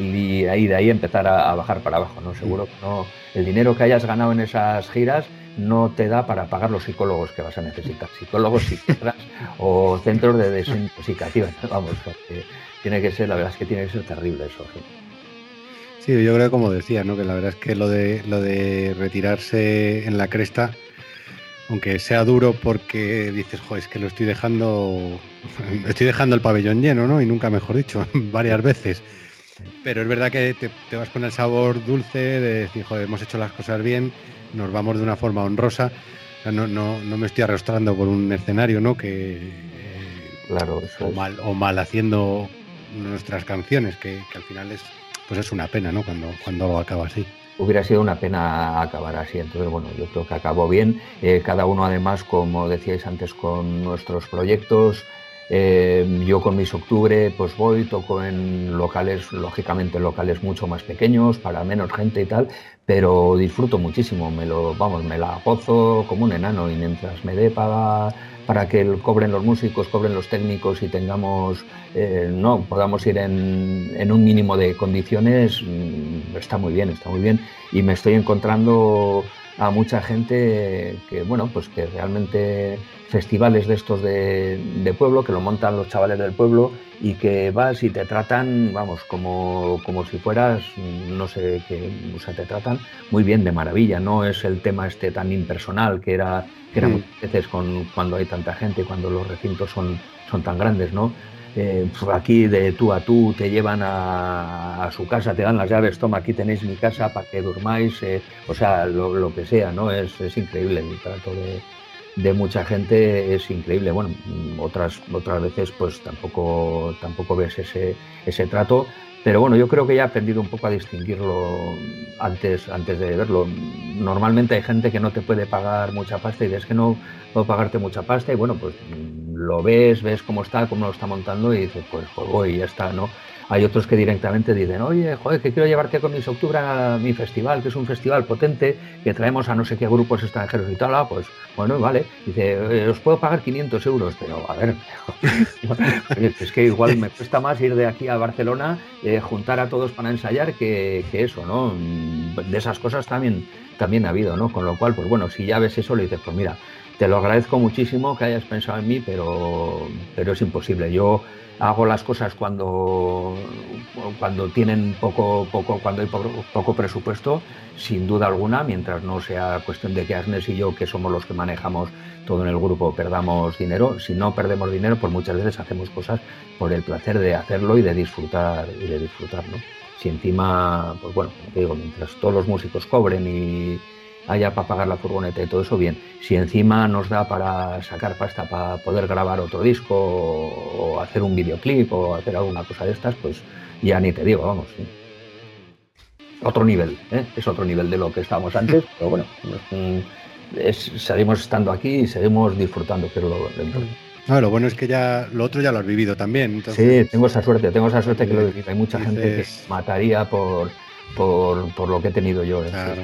ahí de ahí empezar a, bajar para abajo. ¿no? Seguro que no, el dinero que hayas ganado en esas giras no te da para pagar los psicólogos que vas a necesitar, psicólogos, psiquiatras o centros de desintoxicación. Vamos, tiene que ser, la verdad es que tiene que ser terrible eso. Sí, yo creo como decía, ¿no? que la verdad es que lo de, lo de retirarse en la cresta aunque sea duro porque dices, joder, es que lo estoy dejando, estoy dejando el pabellón lleno, ¿no? Y nunca mejor dicho, varias veces. Pero es verdad que te, vas con el sabor dulce de decir, joder, hemos hecho las cosas bien, nos vamos de una forma honrosa. no, no, no, me estoy arrastrando por un escenario, ¿no? Que, claro, eso o, mal, o mal haciendo nuestras canciones, que, que, al final es, pues es una pena, ¿no? Cuando, cuando algo acaba así hubiera sido una pena acabar así. Entonces, bueno, yo creo que acabó bien. Eh, cada uno, además, como decíais antes, con nuestros proyectos. Eh, yo con mis octubre, pues voy, toco en locales, lógicamente locales mucho más pequeños, para menos gente y tal, pero disfruto muchísimo. Me lo, vamos, me la gozo como un enano y mientras me dé para para que cobren los músicos, cobren los técnicos y tengamos, eh, no, podamos ir en, un mínimo de condiciones, mm, está muy bien, está muy bien. Y me estoy encontrando a mucha gente que, bueno, pues que realmente festivales de estos de, pueblo, que lo montan los chavales del pueblo y que vas y te tratan, vamos, como, como si fueras, no sé qué, o sea, te tratan muy bien, de maravilla, no es el tema este tan impersonal que era que era muchas veces con, cuando hay tanta gente, cuando los recintos son, son tan grandes, ¿no? Eh, pues aquí de tú a tú te llevan a, su casa, te dan las llaves, toma, aquí tenéis mi casa para que durmáis, eh, o sea, lo, que sea, ¿no? Es, es increíble el trato de, de, mucha gente, es increíble. Bueno, otras, otras veces pues tampoco, tampoco ves ese, ese trato, pero bueno, yo creo que ya he aprendido un poco a distinguirlo antes, antes de verlo. Normalmente hay gente que no te puede pagar mucha pasta y dices que no puedo pagarte mucha pasta y bueno, pues lo ves, ves cómo está, cómo lo está montando y dices, pues, pues voy ya está, ¿no? Hay otros que directamente dicen, oye, joder, que quiero llevarte con mis octubre a mi festival, que es un festival potente, que traemos a no sé qué grupos extranjeros y tal. Ah, pues bueno, vale. Dice, eh, os puedo pagar 500 euros, pero a ver, es que igual me cuesta más ir de aquí a Barcelona, eh, juntar a todos para ensayar que, eso, ¿no? De esas cosas también, también ha habido, ¿no? Con lo cual, pues bueno, si ya ves eso, le dices, pues mira, te lo agradezco muchísimo que hayas pensado en mí, pero, pero es imposible. Yo hago las cosas cuando, cuando tienen poco, poco, cuando hay poco, presupuesto, sin duda alguna, mientras no sea cuestión de que Asnes y yo, que somos los que manejamos todo en el grupo, perdamos dinero. Si no perdemos dinero, pues muchas veces hacemos cosas por el placer de hacerlo y de disfrutar y de disfrutar, Si encima, pues bueno, digo, mientras todos los músicos cobren y haya para pagar la furgoneta y todo eso, bien. Si encima nos da para sacar pasta para poder grabar otro disco o, hacer un videoclip o hacer alguna cosa de estas, pues ya ni te digo, vamos. Otro nivel, ¿eh? es otro nivel de lo que estábamos antes, pero bueno, seguimos estando aquí y seguimos disfrutando, lo, no, lo bueno es que ya lo otro ya lo has vivido también. Sí, tengo esa suerte, tengo esa suerte que lo he vivido. Hay mucha gente que mataría por, por, lo que he tenido yo. ¿eh? Claro.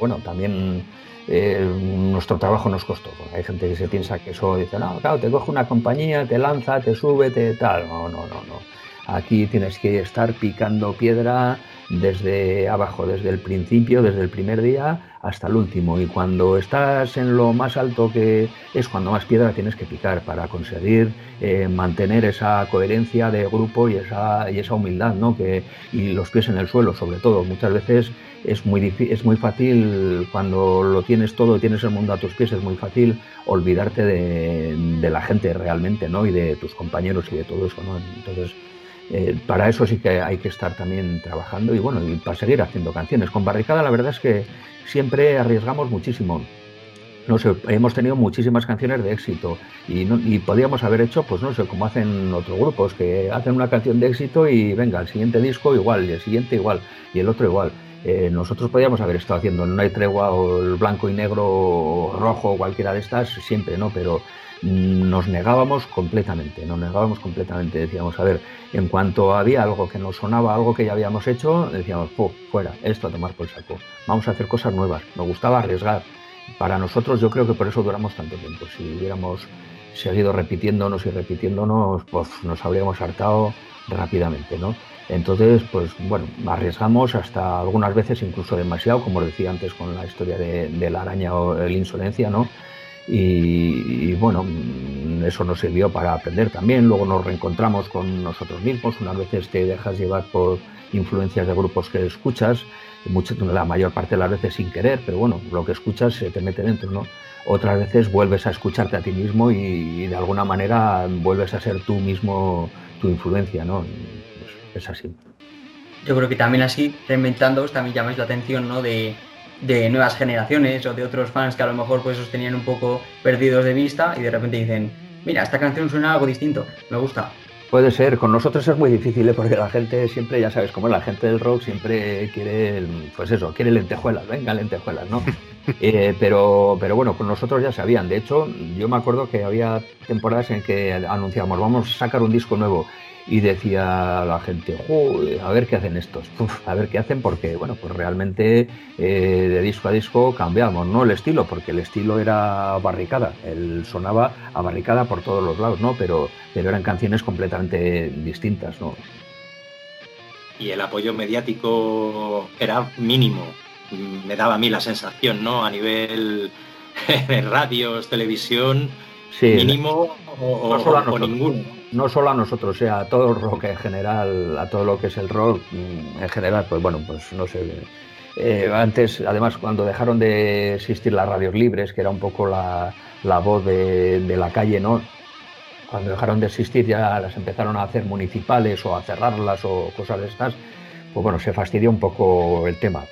Bueno, también eh, nuestro trabajo nos costó. hay gente que se piensa que eso dice, no, claro, te coge una compañía, te lanza, te sube, te tal. No, no, no, no. Aquí tienes que estar picando piedra desde abajo, desde el principio, desde el primer día hasta el último. Y cuando estás en lo más alto que es cuando más piedra tienes que picar para conseguir eh, mantener esa coherencia de grupo y esa, y esa humildad, ¿no? Que, y los pies en el suelo, sobre todo. Muchas veces es muy, es muy fácil, cuando lo tienes todo, tienes el mundo a tus pies, es muy fácil olvidarte de, la gente realmente, ¿no? Y de tus compañeros y de todo eso, ¿no? Entonces, eh, para eso sí que hay que estar también trabajando y bueno, y para seguir haciendo canciones. Con Barricada la verdad es que siempre arriesgamos muchísimo. No sé, hemos tenido muchísimas canciones de éxito y, y podíamos haber hecho, pues no sé, como hacen otros grupos, que hacen una canción de éxito y venga, el siguiente disco igual, y el siguiente igual, y el otro igual. Eh, nosotros podíamos haber estado haciendo No hay tregua o el blanco y negro o rojo o cualquiera de estas siempre, ¿no? Pero nos negábamos completamente, nos negábamos completamente. Decíamos, a ver, en cuanto había algo que nos sonaba, algo que ya habíamos hecho, decíamos, fuera, esto a tomar por saco. Vamos a hacer cosas nuevas. Nos gustaba arriesgar. Para nosotros yo creo que por eso duramos tanto tiempo. Si hubiéramos seguido repitiéndonos y repitiéndonos, pues nos habríamos hartado rápidamente, ¿no? Entonces, pues bueno, arriesgamos hasta algunas veces incluso demasiado, como decía antes con la historia de, la araña o la insolencia, ¿no? Y, bueno, eso nos sirvió para aprender también. Luego nos reencontramos con nosotros mismos. Unas veces te dejas llevar por influencias de grupos que escuchas, mucho, la mayor parte de las veces sin querer, pero bueno, lo que escuchas se te mete dentro, ¿no? Otras veces vuelves a escucharte a ti mismo y, de alguna manera vuelves a ser tú mismo tu influencia, ¿no? Pues es así. Yo creo que también así, reinventándoos, también llamáis la atención, ¿no? De, de nuevas generaciones o de otros fans que a lo mejor pues os tenían un poco perdidos de vista y de repente dicen, mira, esta canción suena algo distinto, me gusta. Puede ser, con nosotros es muy difícil ¿eh? porque la gente siempre, ya sabes cómo es, la gente del rock siempre quiere, pues eso, quiere lentejuelas, venga lentejuelas, ¿no? Eh, pero, pero bueno, con nosotros ya sabían. De hecho, yo me acuerdo que había temporadas en que anunciamos, vamos a sacar un disco nuevo y decía la gente, a ver qué hacen estos, a ver qué hacen porque, bueno, pues realmente eh, de disco a disco cambiamos, ¿no? El estilo, porque el estilo era barricada, él sonaba a barricada por todos los lados, ¿no? Pero, pero eran canciones completamente distintas, ¿no? Y el apoyo mediático era mínimo, me daba a mí la sensación, ¿no? A nivel de radios, televisión, mínimo o, o ninguno no solo a nosotros, sea a todo el rock en general, a todo lo que es el rock mm, en general, pues bueno, pues no sé. Eh, antes, además, cuando dejaron de existir las radios libres, que era un poco la, voz de, la calle, ¿no? Cuando dejaron de existir ya las empezaron a hacer municipales o a cerrarlas o cosas de estas, pues bueno, se fastidió un poco el tema.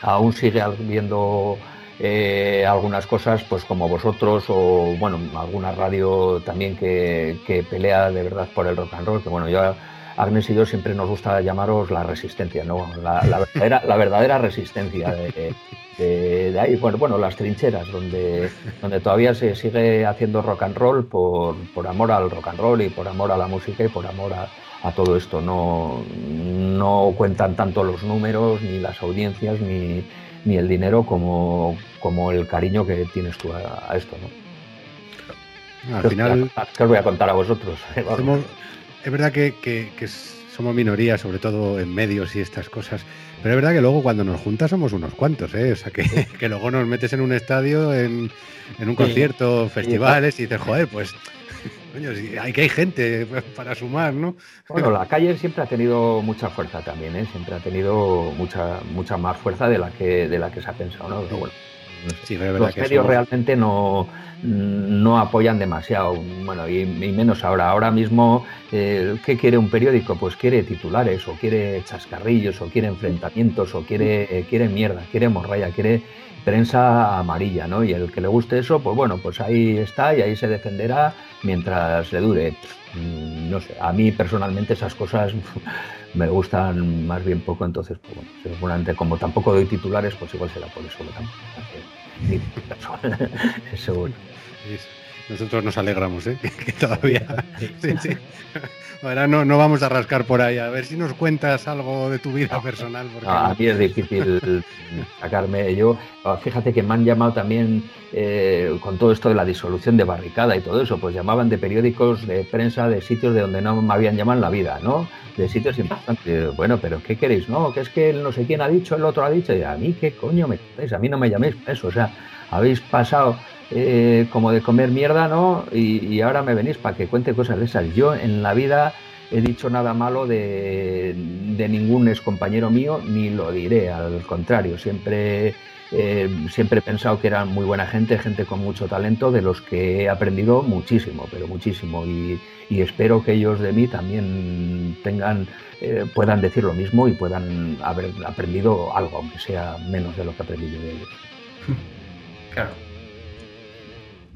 Aún sigue habiendo eh, algunas cosas, pues como vosotros, o bueno, alguna radio también que, pelea de verdad por el rock and roll, que bueno, yo, Agnes y yo siempre nos gusta llamaros la resistencia, ¿no? La, verdadera, la verdadera resistencia de, ahí, bueno, bueno, las trincheras, donde, donde todavía se sigue haciendo rock and roll por, por amor al rock and roll y por amor a la música y por amor a, a todo esto. No, no cuentan tanto los números, ni las audiencias, ni, ni el dinero como, como el cariño que tienes tú a, esto, ¿no? Al final... ¿Qué os voy a contar a vosotros? es verdad que, somos minorías, sobre todo en medios y estas cosas, pero es verdad que luego cuando nos juntas somos unos cuantos, ¿eh? O sea, que, que luego nos metes en un estadio, en, en un concierto, festivales y dices, joder, pues Coño, hay que hay gente para sumar, ¿no? Bueno, la calle siempre ha tenido mucha fuerza también, ¿eh? Siempre ha tenido mucha mucha más fuerza de la que de la que se ha pensado, ¿no? Pero bueno, los medios realmente no, no apoyan demasiado, bueno, y, menos ahora. Ahora mismo, eh, ¿qué quiere un periódico? Pues quiere titulares, o quiere chascarrillos, o quiere enfrentamientos, o quiere, quiere mierda, quiere morralla, quiere prensa amarilla, ¿no? Y el que le guste eso, pues bueno, pues ahí está y ahí se defenderá mientras le dure. Mm, no sé, a mí personalmente esas cosas me gustan más bien poco, entonces, pues bueno, seguramente como tampoco doy titulares, pues igual será por eso que tampoco. seguro. Nosotros nos alegramos, ¿eh? que, todavía. Sí, sí. Ahora no, no vamos a rascar por ahí. A ver si nos cuentas algo de tu vida personal. Porque a mí es difícil sacarme. Yo, fíjate que me han llamado también eh, con todo esto de la disolución de barricada y todo eso. Pues llamaban de periódicos, de prensa, de sitios de donde no me habían llamado en la vida, ¿no? De sitios importantes. Bueno, pero ¿qué queréis? No, que es que no sé quién ha dicho, el otro ha dicho. A mí, ¿qué coño me contáis? A mí no me llaméis eso. O sea, habéis pasado eh, como de comer mierda, ¿no? Y, ahora me venís para que cuente cosas de esas. Yo en la vida he dicho nada malo de, ningún ex compañero mío, ni lo diré, al contrario, siempre eh, siempre he pensado que eran muy buena gente, gente con mucho talento, de los que he aprendido muchísimo, pero muchísimo. Y, espero que ellos de mí también tengan, eh, puedan decir lo mismo y puedan haber aprendido algo, aunque sea menos de lo que he aprendido de ellos. Claro.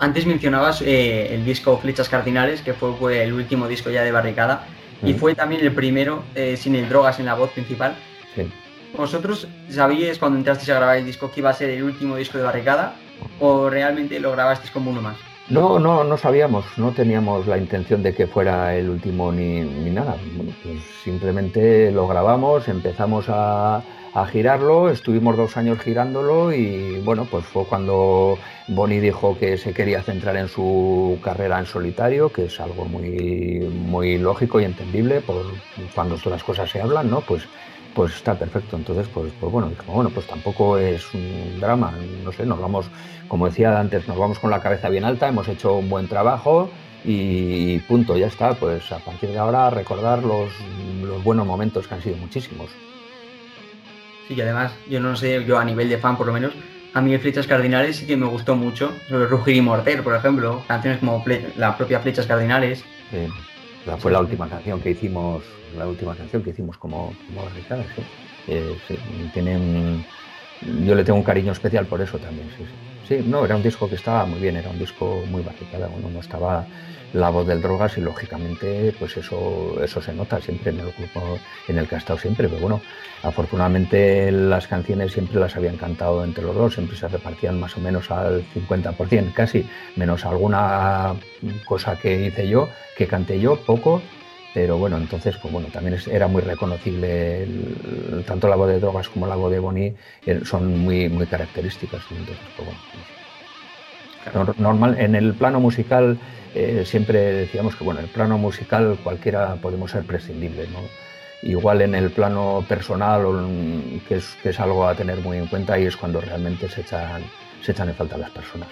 Antes mencionabas eh, el disco Flechas Cardinales, que fue, el último disco ya de Barricada, y fue también el primero sin el drogas en la voz principal. Sí. ¿Vosotros sabíais cuando entrasteis a grabar el disco que iba a ser el último disco de Barricada o realmente lo grabasteis como uno más? No, no, no sabíamos, no teníamos la intención de que fuera el último ni, nada. Pues simplemente lo grabamos, empezamos a, girarlo, estuvimos dos años girándolo y bueno, pues fue cuando Bonnie dijo que se quería centrar en su carrera en solitario, que es algo muy, muy lógico y entendible por cuando todas las cosas se hablan, ¿no? Pues pues está perfecto. Entonces, pues, pues bueno, bueno, pues tampoco es un drama, no sé, nos vamos, como decía antes, nos vamos con la cabeza bien alta, hemos hecho un buen trabajo y punto, ya está, pues a partir de ahora recordar los, los buenos momentos que han sido muchísimos. Sí, y además, yo no sé, yo a nivel de fan por lo menos, a mí Flechas Cardinales sí que me gustó mucho, Rugir y Morter, por ejemplo, canciones como la propia Flechas Cardinales. Sí fue la última canción que hicimos, la última canción que hicimos como, como barricadas, eh, tienen, yo le tengo un cariño especial por eso también, sí, sí. no, era un disco que estaba muy bien, era un disco muy barricada, bueno, no estaba la voz del drogas y lógicamente pues eso, eso se nota siempre en el grupo en el que ha estado siempre, pero bueno, afortunadamente las canciones siempre las habían cantado entre los dos, siempre se repartían más o menos al 50%, casi, menos alguna cosa que hice yo, que canté yo, poco, pero bueno, entonces, pues bueno, también era muy reconocible, tanto la voz de Drogas como la voz de Bonnie eh, son muy, muy características. Entonces, pues bueno, normal, en el plano musical eh, siempre decíamos que bueno, en el plano musical cualquiera podemos ser prescindibles, ¿no? Igual en el plano personal, que es, que es algo a tener muy en cuenta y es cuando realmente se echan, se echan en falta las personas.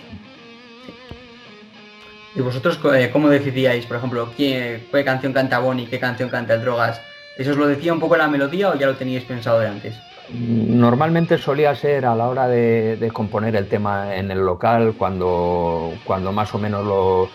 ¿Y vosotros eh, cómo decidíais, por ejemplo, qué, qué canción canta Bonnie, qué canción canta el Drogas? ¿Eso os lo decía un poco la melodía o ya lo teníais pensado de antes? Normalmente solía ser a la hora de, componer el tema en el local, cuando, cuando más o menos lo,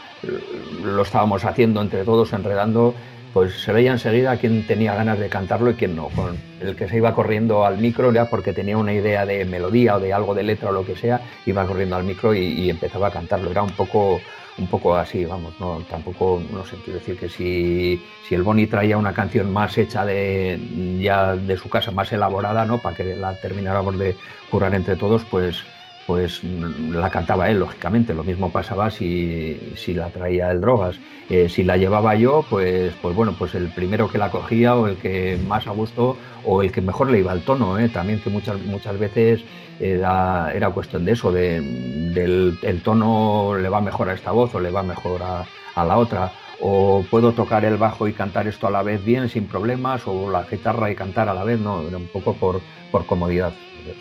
lo estábamos haciendo entre todos, enredando, pues se veía enseguida quién tenía ganas de cantarlo y quién no. Con el que se iba corriendo al micro era porque tenía una idea de melodía o de algo de letra o lo que sea, iba corriendo al micro y empezaba a cantarlo. Era un poco un poco así, vamos, no, tampoco, no sé, quiero decir que si, si el Boni traía una canción más hecha de ya de su casa, más elaborada, ¿no? Para que la termináramos de curar entre todos, pues pues la cantaba él, lógicamente. Lo mismo pasaba si, si la traía el drogas. Eh, si la llevaba yo, pues, pues bueno, pues el primero que la cogía o el que más a gusto o el que mejor le iba al tono, ¿eh? también que muchas, muchas veces era, cuestión de eso, de, del el tono le va mejor a esta voz o le va mejor a, la otra, o puedo tocar el bajo y cantar esto a la vez bien, sin problemas, o la guitarra y cantar a la vez, no, era un poco por, por comodidad,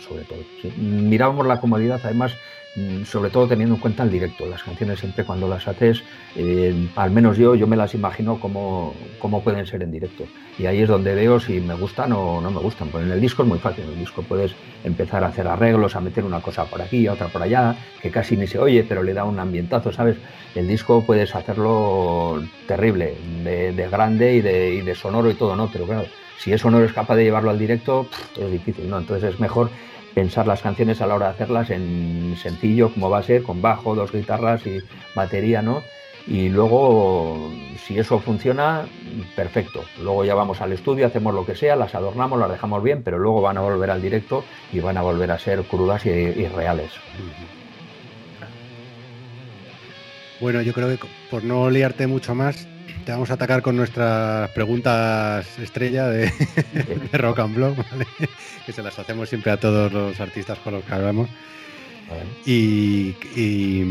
sobre todo. Mirábamos la comodidad, además, Mm, sobre todo teniendo en cuenta el directo. Las canciones siempre cuando las haces, eh, al menos yo, yo me las imagino como, como, pueden ser en directo. Y ahí es donde veo si me gustan o no me gustan. Pues en el disco es muy fácil, en el disco puedes empezar a hacer arreglos, a meter una cosa por aquí, otra por allá, que casi ni se oye, pero le da un ambientazo, ¿sabes? El disco puedes hacerlo terrible, de, grande y de, y de sonoro y todo, ¿no? Pero claro, si eso no eres capaz de llevarlo al directo, es difícil, ¿no? Entonces es mejor pensar las canciones a la hora de hacerlas en sencillo, como va a ser, con bajo, dos guitarras y batería, ¿no? Y luego, si eso funciona, perfecto. Luego ya vamos al estudio, hacemos lo que sea, las adornamos, las dejamos bien, pero luego van a volver al directo y van a volver a ser crudas y, reales. Bueno, yo creo que por no liarte mucho más, te vamos a atacar con nuestras preguntas estrella de, Rock and Blog, que se las hacemos siempre a todos los artistas con los que hablamos. Y, y,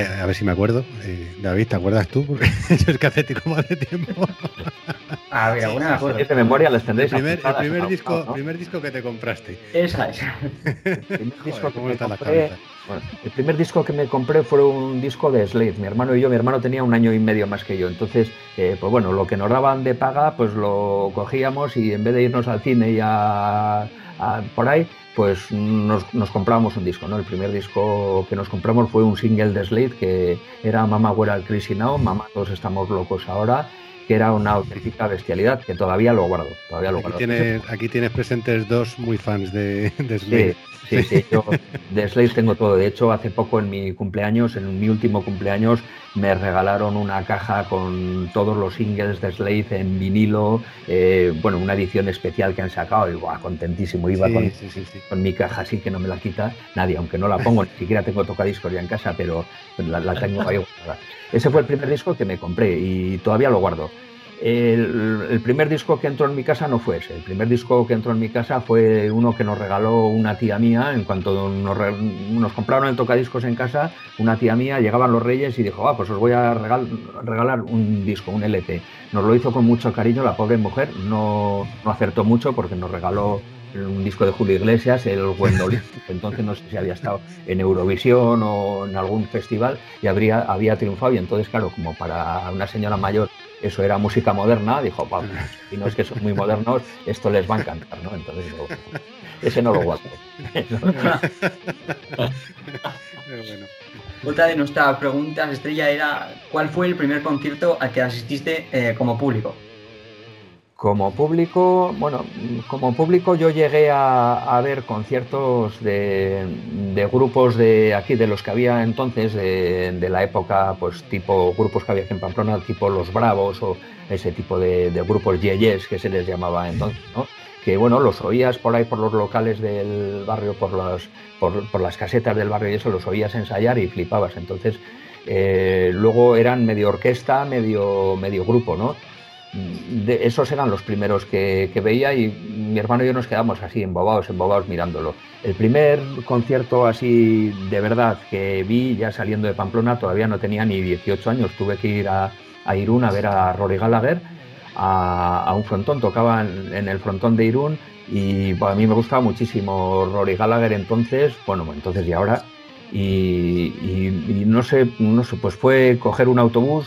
a ver si me acuerdo. Eh, David, ¿te acuerdas tú? Porque es que hace como hace tiempo. A ver, alguna de memoria les tendréis el primer, el primer disco, primer disco que te compraste. Esa, es. el primer disco que me compré, bueno, el primer disco que me compré fue un disco de Slade. Mi hermano y yo, mi hermano tenía un año y medio más que yo. Entonces, eh, pues bueno, lo que nos daban de paga, pues lo cogíamos y en vez de irnos al cine y a, por ahí, pues nos, nos comprábamos un disco, ¿no? El primer disco que nos compramos fue un single de Slade que era Mama Where al Crazy Now, Mamá Todos Estamos Locos Ahora que era una auténtica bestialidad, que todavía lo guardo. Todavía lo aquí, Tienes, aquí tienes presentes dos muy fans de, de Slade. Sí, sí, yo de Slade tengo todo. De hecho, hace poco en mi cumpleaños, en mi último cumpleaños, me regalaron una caja con todos los singles de Slade en vinilo, eh, bueno, una edición especial que han sacado, y contentísimo, iba con, con, mi caja así que no me la quita nadie, aunque no la pongo, ni siquiera tengo tocadiscos ya en casa, pero la, la tengo ahí guardada. Ese fue el primer disco que me compré y todavía lo guardo. El, primer disco que entró en mi casa no fue ese. El primer disco que entró en mi casa fue uno que nos regaló una tía mía. En cuanto nos, compraron el tocadiscos en casa, una tía mía, llegaban los reyes y dijo, ah, pues os voy a regalar un disco, un LP. Nos lo hizo con mucho cariño la pobre mujer. No, no acertó mucho porque nos regaló un disco de Julio Iglesias, el Gwendolyn, entonces no sé si había estado en Eurovisión o en algún festival y habría, había triunfado y entonces, claro, como para una señora mayor eso era música moderna, dijo, Pablo, si no es que son muy modernos, esto les va a encantar, ¿no? Entonces, ese no lo guardo. Otra de nuestras preguntas, Estrella, era ¿cuál fue el primer concierto al que asististe eh, como público? Como público, bueno, como público yo llegué a, ver conciertos de, grupos de aquí, de los que había entonces, de, la época, pues tipo grupos que había aquí en Pamplona, tipo Los Bravos o ese tipo de, grupos yeyes que se les llamaba entonces, ¿no? Que bueno, los oías por ahí por los locales del barrio, por las, por, las casetas del barrio y eso, los oías ensayar y flipabas. Entonces, eh, luego eran medio orquesta, medio, medio grupo, ¿no? Esos eran los primeros que, veía y mi hermano y yo nos quedamos así, embobados, embobados mirándolo. El primer concierto así de verdad que vi ya saliendo de Pamplona, todavía no tenía ni 18 años, tuve que ir a, Irún a ver a Rory Gallagher, a, un frontón, tocaba en, el frontón de Irún y a mí me gustaba muchísimo Rory Gallagher entonces, bueno, entonces y ahora, y, no sé, no sé, pues fue coger un autobús,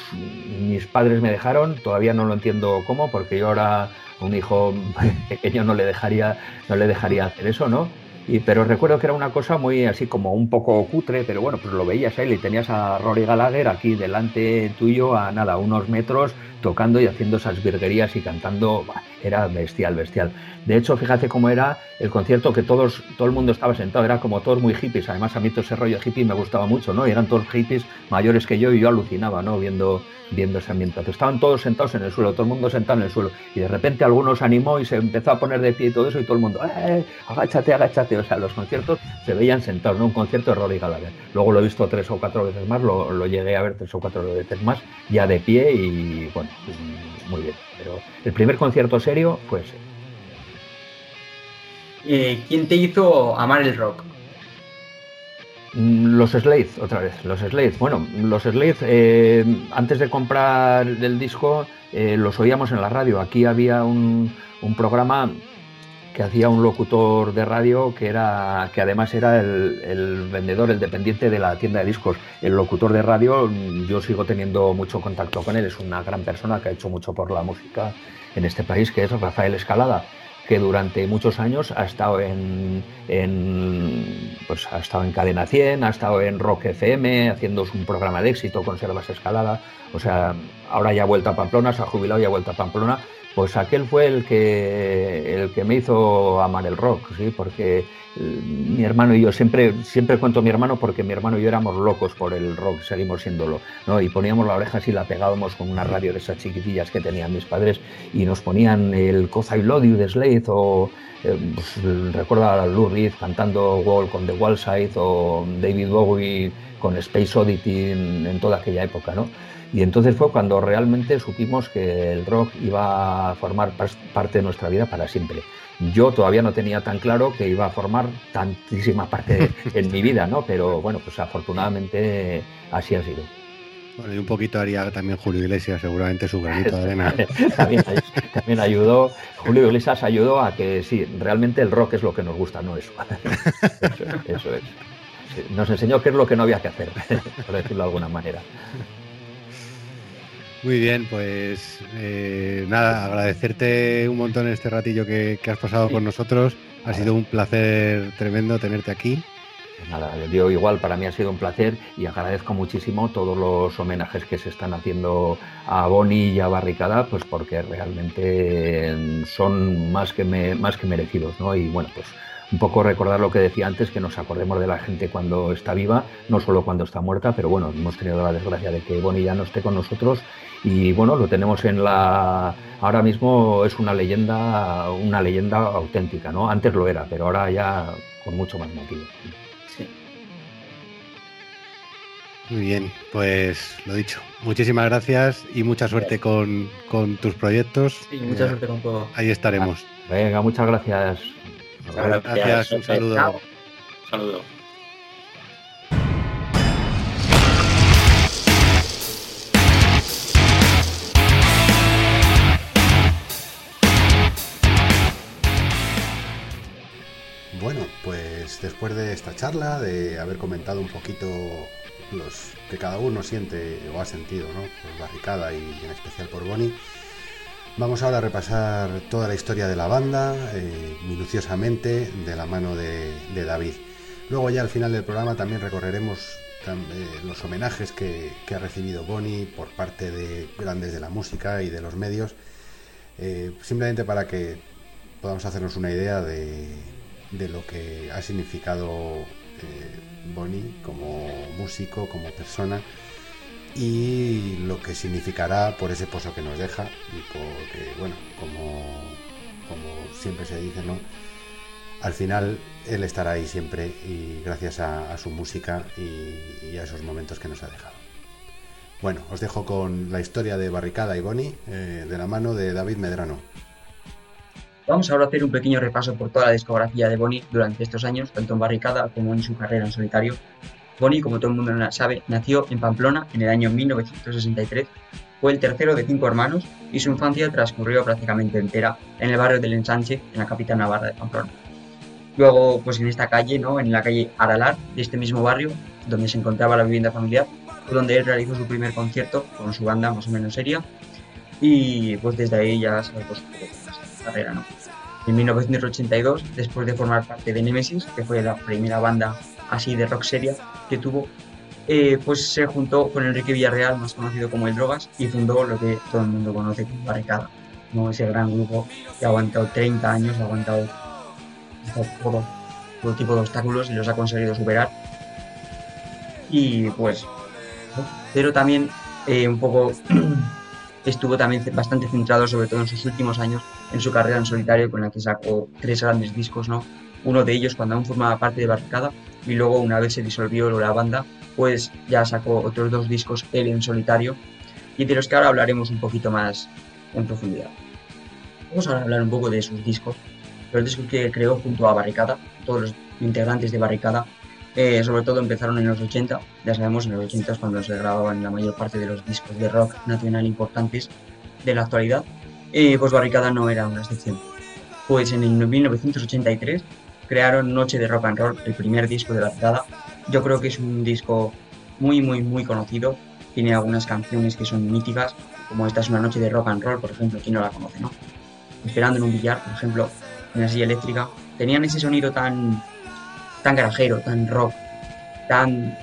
mis padres me dejaron, todavía no lo entiendo cómo, porque yo ahora un hijo pequeño no le dejaría, no le dejaría hacer eso, ¿no? Y, pero recuerdo que era una cosa muy así como un poco cutre, pero bueno, pues lo veías ahí y tenías a Rory Gallagher aquí delante tuyo a nada, unos metros, tocando y haciendo esas virguerías y cantando, era bestial, bestial. De hecho, fíjate cómo era el concierto que todos, todo el mundo estaba sentado, era como todos muy hippies, además a mí todo ese rollo hippie me gustaba mucho, ¿no? Y eran todos hippies mayores que yo y yo alucinaba, ¿no? Viendo, viendo ese ambiente. Estaban todos sentados en el suelo, todo el mundo sentado en el suelo. Y de repente algunos animó y se empezó a poner de pie y todo eso y todo el mundo, ¡eh! Agáchate, agáchate. O sea, los conciertos se veían sentados, ¿no? Un concierto de Rory Gallagher. Luego lo he visto tres o cuatro veces más, lo, lo llegué a ver tres o cuatro veces más, ya de pie y bueno, muy bien. Pero el primer concierto serio fue ese. Eh, ¿Quién te hizo amar el rock? Mm, los Slade, otra vez, los Slade. Bueno, los Slade, eh, antes de comprar el disco, eh, los oíamos en la radio. Aquí había un, programa que hacía un locutor de radio que era que además era el, vendedor, el dependiente de la tienda de discos. El locutor de radio, yo sigo teniendo mucho contacto con él, es una gran persona que ha hecho mucho por la música en este país, que es Rafael Escalada que durante muchos años ha estado en, pues ha estado en Cadena 100, ha estado en Rock FM, haciendo un programa de éxito, Conservas Escalada, o sea, ahora ya ha vuelto a Pamplona, se ha jubilado y ha vuelto a Pamplona, pues aquel fue el que, el que me hizo amar el rock, ¿sí? porque eh, mi hermano y yo, siempre, siempre cuento a mi hermano porque mi hermano y yo éramos locos por el rock, seguimos siéndolo, ¿no? y poníamos la oreja así, la pegábamos con una radio de esas chiquitillas que tenían mis padres y nos ponían el Coza y de Slade o eh, pues, recuerdo a Lou Reed cantando Wall con The Wall Side o David Bowie con Space Oddity en toda aquella época, ¿no? Y entonces fue cuando realmente supimos que el rock iba a formar parte de nuestra vida para siempre. Yo todavía no tenía tan claro que iba a formar tantísima parte en mi vida, ¿no? Pero bueno, pues afortunadamente así ha sido. Bueno, y un poquito haría también Julio Iglesias, seguramente su granito de arena. también, ayudó, Julio Iglesias ayudó a que sí, realmente el rock es lo que nos gusta, no eso. Eso, es. Nos enseñó qué es lo que no había que hacer, por decirlo de alguna manera. Muy bien, pues eh, nada, agradecerte un montón este ratillo que, has pasado con nosotros. Ha sido un placer tremendo tenerte aquí. Pues nada, digo igual, para mí ha sido un placer y agradezco muchísimo todos los homenajes que se están haciendo a Boni y a Barricada, pues porque realmente son más que, más que merecidos, ¿no? Y bueno, pues un poco recordar lo que decía antes, que nos acordemos de la gente cuando está viva, no solo cuando está muerta, pero bueno, hemos tenido la desgracia de que Boni ya no esté con nosotros y bueno, lo tenemos en la ahora mismo es una leyenda, una leyenda auténtica, ¿no? Antes lo era, pero ahora ya con mucho más motivo. Muy bien, pues lo dicho. Muchísimas gracias y mucha suerte con, tus proyectos. Sí, mucha eh, suerte con todo. Ahí estaremos. Venga, muchas gracias. Gracias, un saludo. saludo. Bueno, pues después de esta charla, de haber comentado un poquito los que cada uno siente o ha sentido, ¿no? Por Barricada y en especial por Bonnie. Vamos ahora a repasar toda la historia de la banda, eh, minuciosamente, de la mano de, David. Luego ya al final del programa también recorreremos eh, los homenajes que, ha recibido Bonnie por parte de grandes de la música y de los medios, eh, simplemente para que podamos hacernos una idea de, de lo que ha significado Bonnie como músico, como persona y lo que significará por ese pozo que nos deja y porque, bueno, como, como siempre se dice, ¿no? Al final él estará ahí siempre y gracias a, su música y, a esos momentos que nos ha dejado. Bueno, os dejo con la historia de Barricada y Bonnie eh, de la mano de David Medrano. Vamos ahora a hacer un pequeño repaso por toda la discografía de Bonnie durante estos años, tanto en Barricada como en su carrera en solitario. Bonnie, como todo el mundo sabe, nació en Pamplona en el año 1963. Fue el tercero de cinco hermanos y su infancia transcurrió prácticamente entera en el barrio del Ensanche, en la capital navarra de Pamplona. Luego, pues en esta calle, ¿no? en la calle Aralar, de este mismo barrio, donde se encontraba la vivienda familiar, fue donde él realizó su primer concierto con su banda más o menos seria. Y pues desde ahí ya se pues, carrera, ¿no? En 1982, después de formar parte de Nemesis, que fue la primera banda así de rock seria que tuvo, eh, pues se juntó con Enrique Villarreal, más conocido como El Drogas, y fundó lo que todo el mundo conoce como Barricada, ¿no? ese gran grupo que ha aguantado 30 años, ha aguantado todo, todo tipo de obstáculos y los ha conseguido superar. Y pues, pero también eh, un poco estuvo también bastante centrado, sobre todo en sus últimos años, en su carrera en solitario, con la que sacó tres grandes discos, ¿no? Uno de ellos cuando aún formaba parte de Barricada, y luego una vez se disolvió la banda, pues ya sacó otros dos discos él en solitario, y de los que ahora hablaremos un poquito más en profundidad. Vamos a hablar un poco de sus discos, los discos que creó junto a Barricada, todos los integrantes de Barricada, eh, sobre todo empezaron en los 80, ya sabemos, en los 80 es cuando se grababan la mayor parte de los discos de rock nacional importantes de la actualidad, eh, pues Barricada no era una excepción. Pues en el 1983 crearon Noche de Rock and Roll, el primer disco de Barricada. Yo creo que es un disco muy, muy, muy conocido. Tiene algunas canciones que son míticas, como esta es una noche de rock and roll, por ejemplo, ¿quién no la conoce, no? Esperando en un billar, por ejemplo, en la silla eléctrica. Tenían ese sonido tan tan garajero, tan rock, tan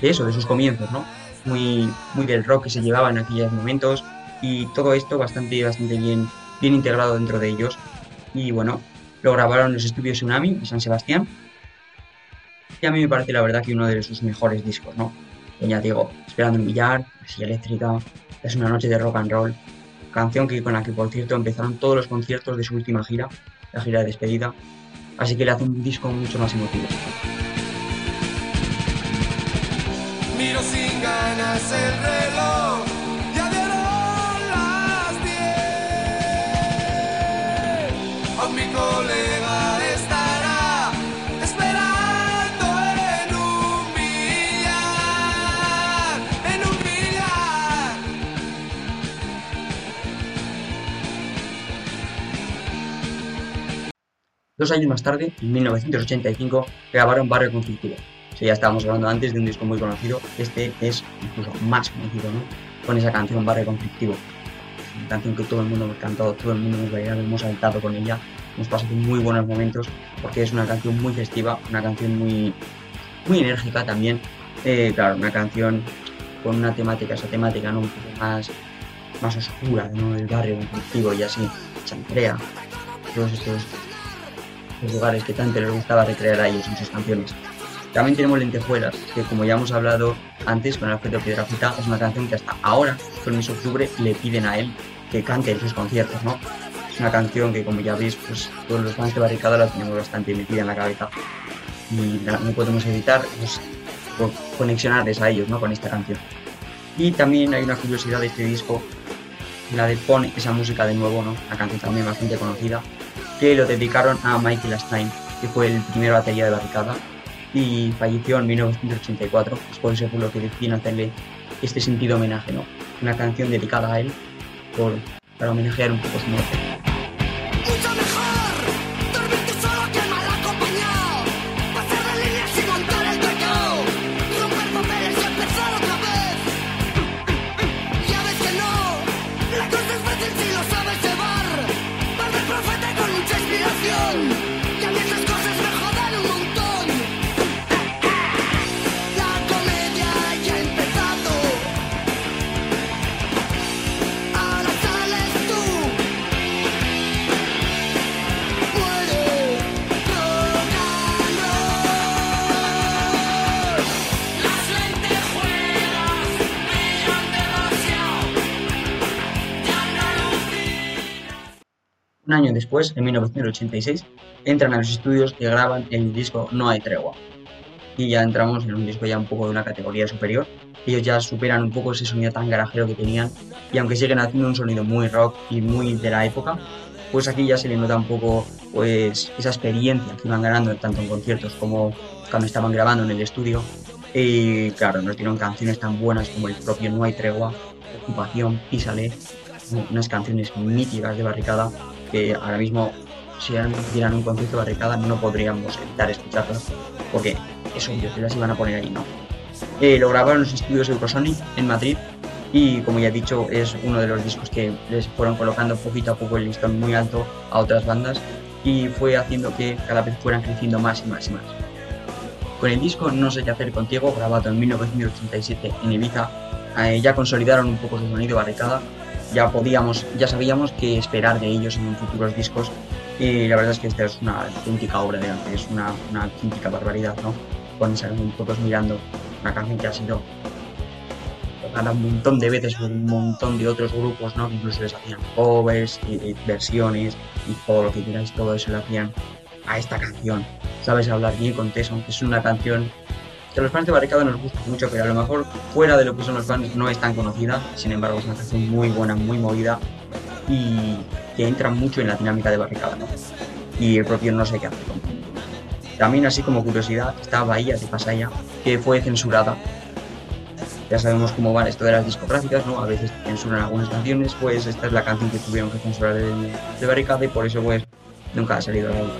de eso, de sus comienzos, ¿no? Muy, muy del rock que se llevaba en aquellos momentos y todo esto bastante, bastante bien, bien integrado dentro de ellos. Y bueno, lo grabaron en los estudios Tsunami de San Sebastián. Y a mí me parece la verdad que uno de sus mejores discos, ¿no? ya digo, Esperando un billar, silla eléctrica, es una noche de rock and roll, canción que con la que por cierto empezaron todos los conciertos de su última gira, la gira de despedida, Así que le hace un disco mucho más emotivo. Miro sin ganas el reloj. Ya dieron las 10. Dos años más tarde, en 1985, grabaron Barrio Conflictivo. Ya estábamos hablando antes de un disco muy conocido, este es incluso más conocido, ¿no? Con esa canción Barrio Conflictivo. Una canción que todo el mundo hemos cantado, todo el mundo hemos bailado, hemos saltado con ella, hemos pasado muy buenos momentos, porque es una canción muy festiva, una canción muy, muy enérgica también. Eh, claro, una canción con una temática, esa temática ¿no? un poco más, más oscura, ¿no? del barrio conflictivo y así, Chantrea, todos estos, lugares que tanto les gustaba recrear a ellos en sus canciones. También tenemos Lentejuelas, que como ya hemos hablado antes con Alfredo Piedrafita, es una canción que hasta ahora, con de octubre, le piden a él que cante en sus conciertos, ¿no? Es una canción que, como ya veis, pues todos los fans de Barricada la tenemos bastante metida en la cabeza y no podemos evitar pues, conexionarles a ellos, ¿no? Con esta canción. Y también hay una curiosidad de este disco la de Pone esa música de nuevo, ¿no? Una canción también bastante conocida, que lo dedicaron a Michael Stein, que fue el primer batería de Barricada y falleció en 1984. Después eso fue lo que deciden hacerle este sentido homenaje, ¿no? Una canción dedicada a él por, para homenajear un poco su muerte. Un año después, en 1986, entran a los estudios y graban el disco No hay tregua. Y ya entramos en un disco ya un poco de una categoría superior. Ellos ya superan un poco ese sonido tan garajero que tenían y aunque siguen haciendo un sonido muy rock y muy de la época, pues aquí ya se le nota un poco pues esa experiencia que iban ganando tanto en conciertos como cuando estaban grabando en el estudio. Y claro, nos dieron canciones tan buenas como el propio No hay tregua, Ocupación, Písale, unas canciones míticas de barricada que ahora mismo si dieran un concierto barricada no podríamos evitar escucharlas porque es obvio que las iban a poner ahí, ¿no? Eh, lo grabaron en los estudios Eurosonic en Madrid y como ya he dicho es uno de los discos que les fueron colocando poquito a poco el listón muy alto a otras bandas y fue haciendo que cada vez fueran creciendo más y más y más. Con el disco No sé qué hacer contigo, grabado en 1987 en Ibiza, eh, ya consolidaron un poco su sonido barricada ya podíamos, ya sabíamos qué esperar de ellos en futuros discos y la verdad es que esta es una auténtica obra de arte, es una, una auténtica barbaridad, ¿no? Cuando salen todos mirando una canción que ha sido tocada un montón de veces por un montón de otros grupos, ¿no? Que incluso les hacían covers, y, versiones y todo lo que quieras, todo eso le hacían a esta canción. Sabes hablar bien con Tesson, que es una canción que los fans de Barricada nos gusta mucho, pero a lo mejor fuera de lo que son los fans no es tan conocida, sin embargo es una canción muy buena, muy movida y que entra mucho en la dinámica de Barricada. Y el propio no sé qué hacer También así como curiosidad está Bahía de Pasaya, que fue censurada. Ya sabemos cómo van esto de las discográficas, ¿no? A veces censuran algunas canciones, pues esta es la canción que tuvieron que censurar de, de Barricada y por eso pues nunca ha salido a la luz.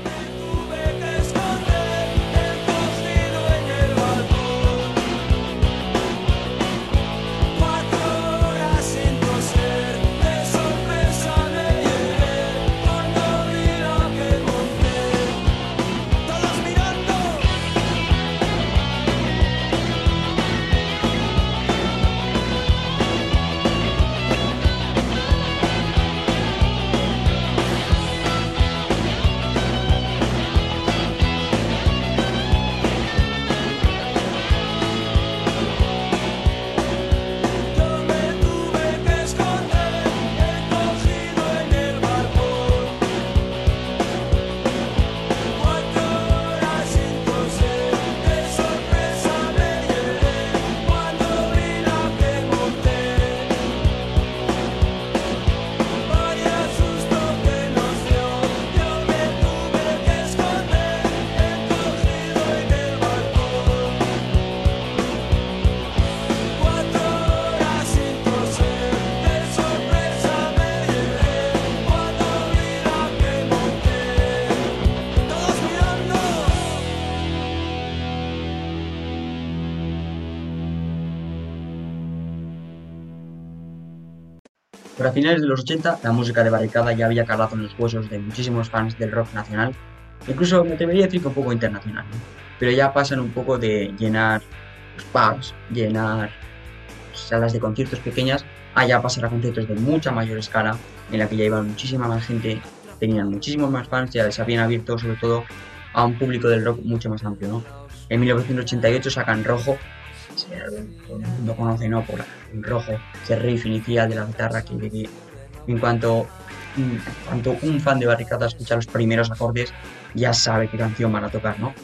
Finales de los 80, la música de Barricada ya había calado en los huesos de muchísimos fans del rock nacional, incluso me atrevería a decir que un poco internacional, pero ya pasan un poco de llenar pubs, llenar salas de conciertos pequeñas, a ya pasar a conciertos de mucha mayor escala, en la que ya iban muchísima más gente, tenían muchísimos más fans, ya les habían abierto sobre todo a un público del rock mucho más amplio, ¿no? En 1988 sacan Rojo, mundo conoce, ¿no? Por rojo, ese riff inicial de la guitarra que, en cuanto, en cuanto un fan de Barricada escucha los primeros acordes, ya sabe qué canción van a tocar, ¿no?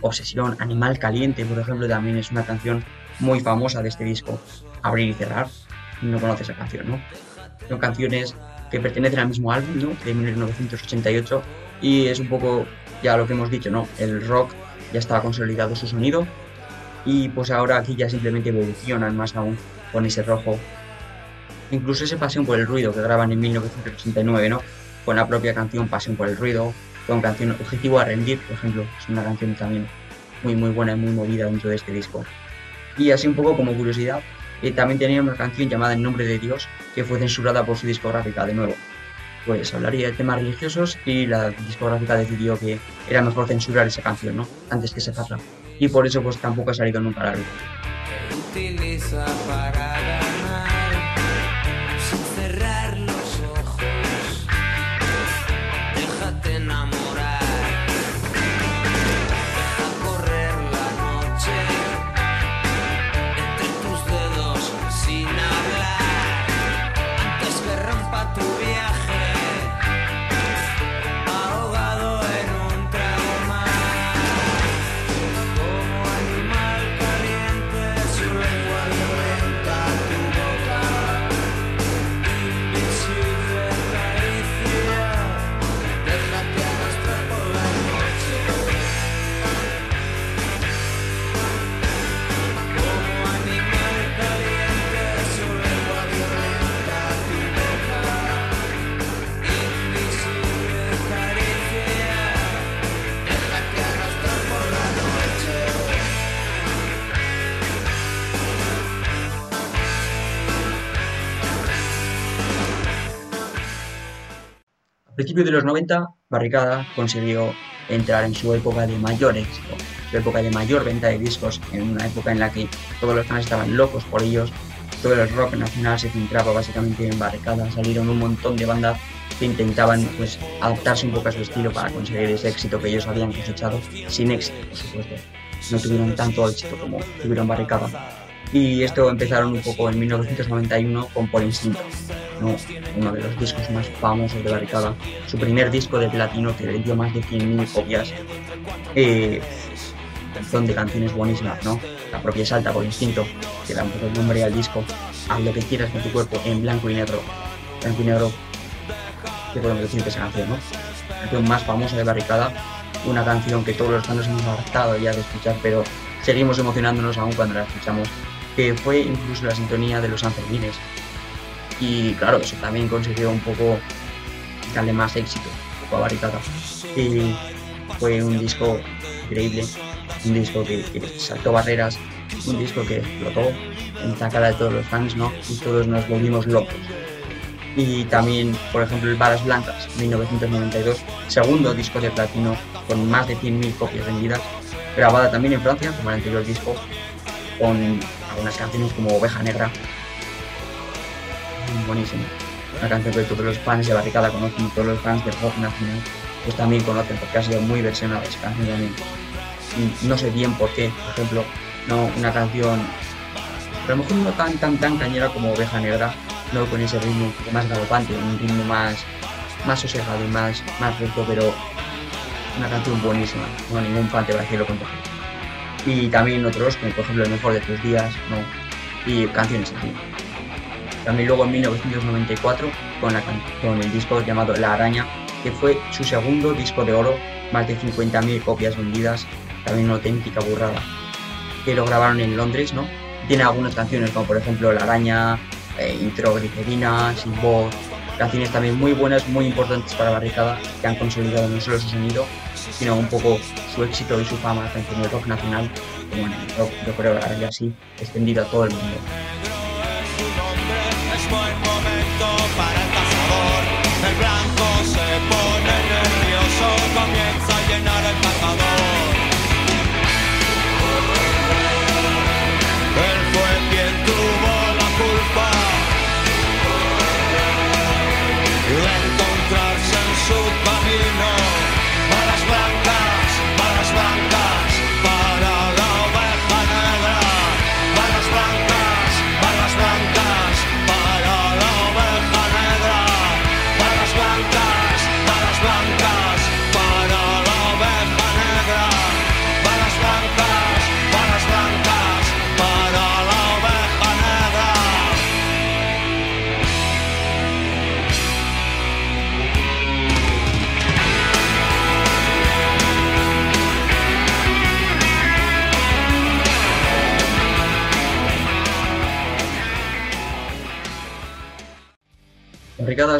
Obsesión, Animal Caliente, por ejemplo, también es una canción muy famosa de este disco. Abrir y cerrar, no conoce esa canción, ¿no? Son canciones que pertenecen al mismo álbum, ¿no? De 1988 y es un poco ya lo que hemos dicho, ¿no? El rock ya estaba consolidado su sonido y pues ahora aquí ya simplemente evolucionan más aún con ese rojo. Incluso ese Pasión por el Ruido que graban en 1989, ¿no? Con la propia canción Pasión por el Ruido, con canción Objetivo a Rendir, por ejemplo, es una canción también muy muy buena y muy movida dentro de este disco. Y así un poco como curiosidad, eh, también tenía una canción llamada En Nombre de Dios, que fue censurada por su discográfica de nuevo. Pues hablaría de temas religiosos y la discográfica decidió que era mejor censurar esa canción, ¿no? Antes que se sacarla y por eso pues tampoco ha salido nunca a la luz utiliza para dar. Principios de los 90, Barricada consiguió entrar en su época de mayor éxito, su época de mayor venta de discos, en una época en la que todos los fans estaban locos por ellos, todo el rock nacional se centraba básicamente en Barricada, salieron un montón de bandas que intentaban pues adaptarse un poco a su estilo para conseguir ese éxito que ellos habían cosechado, sin éxito, por supuesto. No tuvieron tanto éxito como tuvieron Barricada. Y esto empezaron un poco en 1991 con Por Instinto, uno de los discos más famosos de Barricada, su primer disco de platino que vendió más de 100.000 copias, eh, son de canciones buenísimas, ¿no? La propia Salta por instinto, que da un poco el nombre al disco, haz lo que quieras con tu cuerpo en blanco y negro, blanco y negro, ¿qué podemos decir de esa canción, no? La canción más famosa de Barricada, una canción que todos los fans hemos hartado ya de escuchar, pero seguimos emocionándonos aún cuando la escuchamos, que fue incluso la sintonía de los Sanfermines, y claro, eso también consiguió un poco darle más éxito, un poco a Barricada. Y fue un disco increíble, un disco que, saltó barreras, un disco que explotó en la cara de todos los fans, ¿no? Y todos nos volvimos locos. Y también, por ejemplo, el Balas Blancas, 1992, segundo disco de platino con más de 100.000 copias vendidas, grabada también en Francia, como el anterior disco, con algunas canciones como Oveja Negra, buenísimo. Una canción que todos los fans de Barricada conocen, todos los fans de rock nacional pues también conocen porque ha sido muy versionada esa canción también. No sé bien por qué, por ejemplo, no una canción, a lo mejor no tan tan tan cañera como Oveja Negra, no con ese ritmo más galopante, un ritmo más, más sosegado y más, más recto, pero una canción buenísima, no ningún fan te va a decirlo con Y también otros, como por ejemplo El mejor de tus días, ¿no? y canciones así. También luego en 1994 con, el disco llamado La Araña, que fue su segundo disco de oro, más de 50.000 copias vendidas, también una auténtica burrada. Que lo grabaron en Londres, ¿no? Tiene algunas canciones como por ejemplo La Araña, eh, Intro Glicerina, Sin Voz, canciones también muy buenas, muy importantes para Barricada, que han consolidado no solo su sonido, sino un poco su éxito y su fama tanto en el rock nacional como en el rock, yo creo, ahora así extendido a todo el mundo.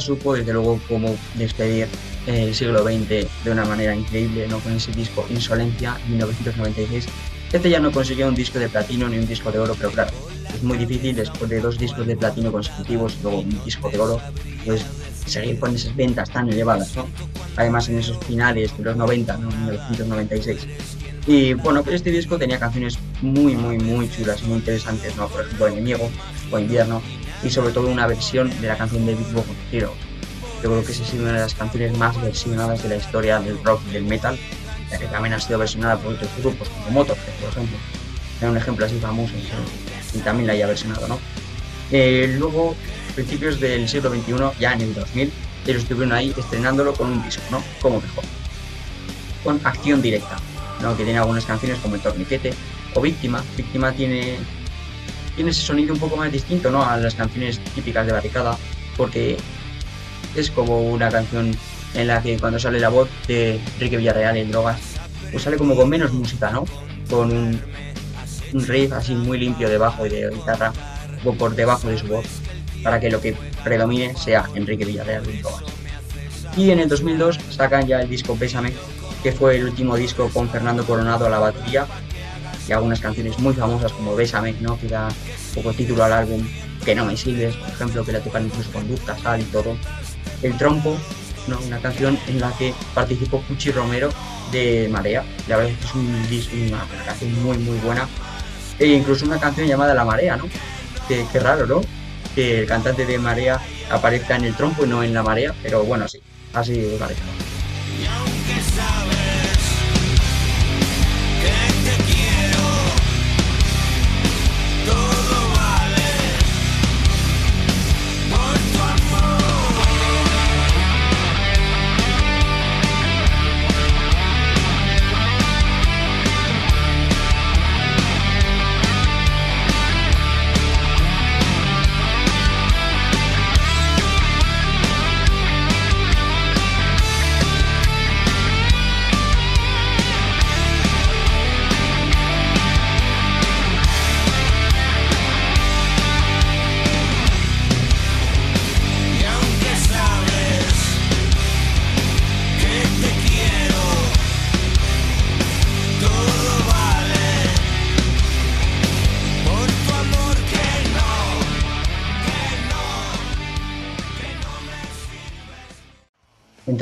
Supo desde luego cómo despedir el siglo XX de una manera increíble, ¿no? con ese disco Insolencia 1996. Este ya no consiguió un disco de platino ni un disco de oro, pero claro, es muy difícil después de dos discos de platino consecutivos y luego un disco de oro, pues seguir con esas ventas tan elevadas, ¿no? Además en esos finales de los 90, ¿no? 1996. Y bueno, pues este disco tenía canciones muy, muy, muy chulas muy interesantes, ¿no? Por ejemplo, Enemigo o Invierno, y sobre todo una versión de la canción de Big Bob Hero. Yo creo que esa es una de las canciones más versionadas de la historia del rock y del metal, ya que también ha sido versionada por otros grupos como Motorhead, por ejemplo. Era un ejemplo así famoso y también la haya versionado, ¿no? Eh, luego, principios del siglo XXI, ya en el 2000, ellos estuvieron ahí estrenándolo con un disco, ¿no? Como mejor. Con acción directa, ¿no? Que tiene algunas canciones como El Torniquete o Víctima. Víctima tiene tiene ese sonido un poco más distinto ¿no? a las canciones típicas de Barricada, porque es como una canción en la que cuando sale la voz de Enrique Villarreal en Drogas, pues sale como con menos música, ¿no? Con un, riff así muy limpio debajo y de guitarra, o por debajo de su voz, para que lo que predomine sea Enrique Villarreal en Drogas. Y en el 2002 sacan ya el disco Pésame, que fue el último disco con Fernando Coronado a la batería y algunas canciones muy famosas como Bésame, ¿no? que da poco título al álbum, Que no me sigues, por ejemplo, que la tocan incluso con Luz Casal y todo. El Trompo, ¿no? una canción en la que participó Pucci Romero de Marea. La verdad es que es una, canción muy, muy buena. E incluso una canción llamada La Marea, ¿no? Qué, raro, ¿no? Que el cantante de Marea aparezca en el trompo y no en la marea, pero bueno, sí, así parece.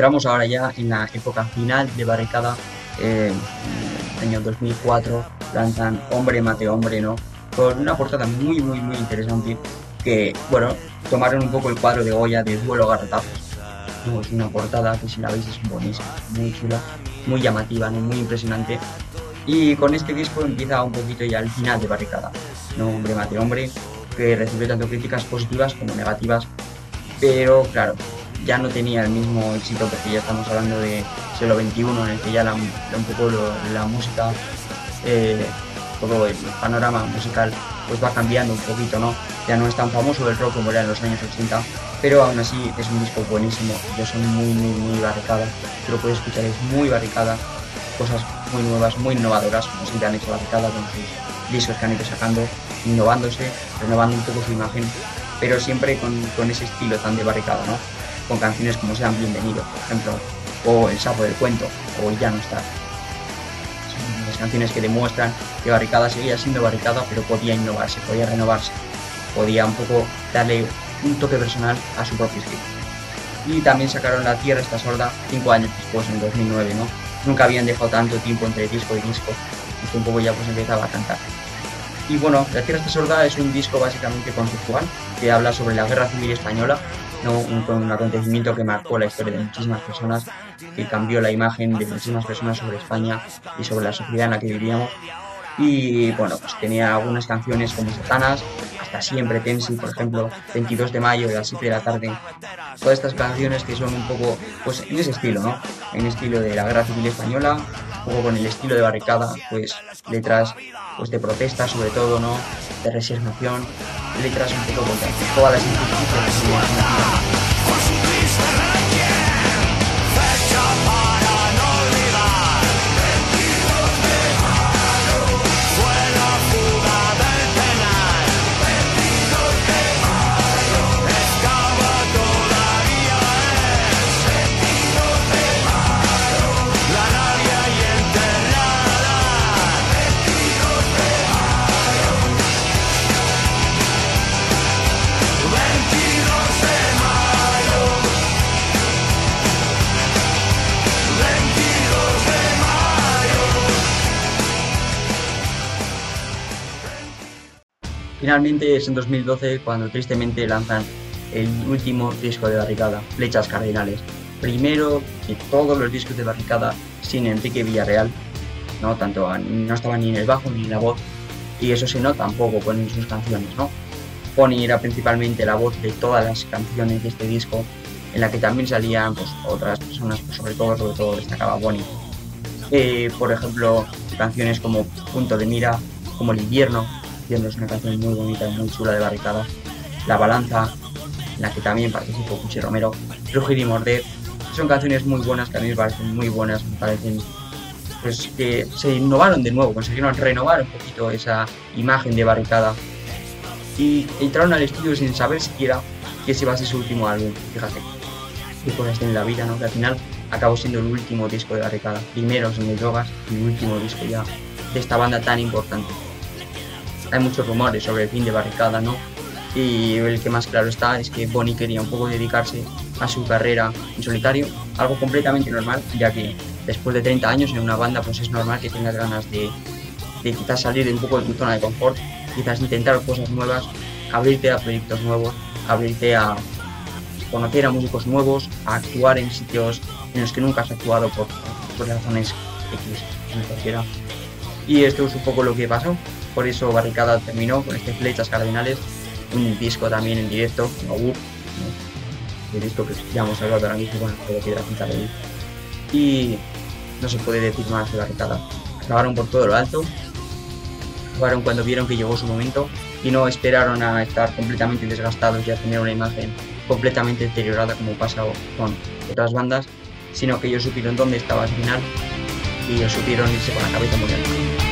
Entramos ahora ya en la época final de Barricada, eh, año 2004, lanzan Hombre Mate Hombre, ¿no? Con una portada muy, muy, muy interesante que, bueno, tomaron un poco el cuadro de Goya de Duelo Garrotazos. Es una portada que si la veis es buenísima, muy chula, muy llamativa, muy impresionante. Y con este disco empieza un poquito ya el final de Barricada, ¿no? Hombre Mate Hombre, que recibe tanto críticas positivas como negativas, pero claro, ya no tenía el mismo éxito porque ya estamos hablando de siglo XXI en el que ya un poco la música, eh, todo el panorama musical pues va cambiando un poquito, ¿no? Ya no es tan famoso el rock como era en los años 80, pero aún así es un disco buenísimo, yo soy muy, muy, muy barricada, lo puedes escuchar, es muy barricada, cosas muy nuevas, muy innovadoras, como siempre han hecho barricada con sus discos que han ido sacando, innovándose, renovando un poco su imagen, pero siempre con, con ese estilo tan de barricada, ¿no? Con canciones como Sean Bienvenidos, por ejemplo, o El Sapo del Cuento, o Ya no está. Las canciones que demuestran que Barricada seguía siendo Barricada, pero podía innovarse, podía renovarse, podía un poco darle un toque personal a su propio estilo. Y también sacaron La Tierra está sorda cinco años después, en 2009, ¿no? Nunca habían dejado tanto tiempo entre disco y disco, y un poco ya pues empezaba a cantar. Y bueno, La Tierra está sorda es un disco básicamente conceptual que habla sobre la guerra civil española un, acontecimiento que marcó la historia de muchísimas personas, que cambió la imagen de muchísimas personas sobre España y sobre la sociedad en la que vivíamos. Y bueno, pues tenía algunas canciones como Satanas, hasta siempre Tensi, por ejemplo, 22 de mayo de las 7 de la tarde. Todas estas canciones que son un poco, pues en ese estilo, ¿no? En estilo de la guerra civil española, un poco con el estilo de barricada, pues letras pues de protesta sobre todo, ¿no? De resignación, letras un poco todas las finalmente es en 2012 cuando tristemente lanzan el último disco de Barricada, Flechas Cardinales. Primero de todos los discos de Barricada sin Enrique Villarreal, no tanto no estaba ni en el bajo ni en la voz y eso se nota un poco con sus canciones, ¿no? Pony era principalmente la voz de todas las canciones de este disco, en la que también salían pues, otras personas, pues, sobre todo, sobre todo destacaba Bonnie. Eh, por ejemplo, canciones como Punto de Mira, como El Invierno, es una canción muy bonita y muy chula de barricada, La Balanza, en la que también participó Cuchi Romero, Rugir y Morder, son canciones muy buenas que a mí me parecen muy buenas, me parecen pues que se innovaron de nuevo, consiguieron renovar un poquito esa imagen de barricada. Y entraron al estudio sin saber siquiera que ese iba a ser su último álbum, fíjate, qué cosas tiene la vida, ¿no? Al final acabó siendo el último disco de barricada, primero en el drogas y el último disco ya de esta banda tan importante. Hay muchos rumores sobre el fin de barricada, ¿no? Y el que más claro está es que Bonnie quería un poco dedicarse a su carrera en solitario, algo completamente normal, ya que después de 30 años en una banda pues es normal que tengas ganas de, de quizás salir un poco de tu zona de confort, quizás intentar cosas nuevas, abrirte a proyectos nuevos, abrirte a conocer a músicos nuevos, a actuar en sitios en los que nunca has actuado por, por razones X, cualquiera. Y esto es un poco lo que pasó, por eso Barricada terminó con este Flechas Cardinales, un disco también en directo, como uh, el disco que ya hemos hablado ahora mismo con el que pintar ahí. Y no se puede decir más de Barricada. Acabaron por todo lo alto, jugaron cuando vieron que llegó su momento y no esperaron a estar completamente desgastados y a tener una imagen completamente deteriorada como pasa con otras bandas, sino que ellos supieron dónde estaba al final y ellos supieron irse con la cabeza muy alta.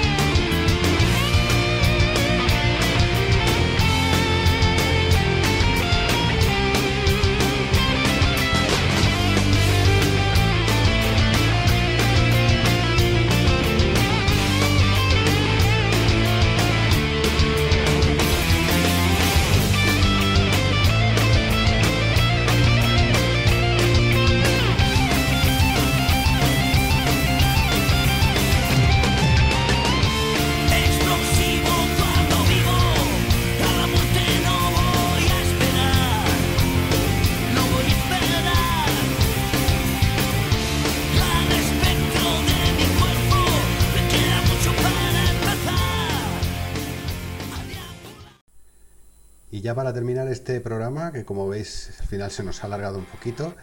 Terminar este programa, que como veis al final se nos ha alargado un poquito,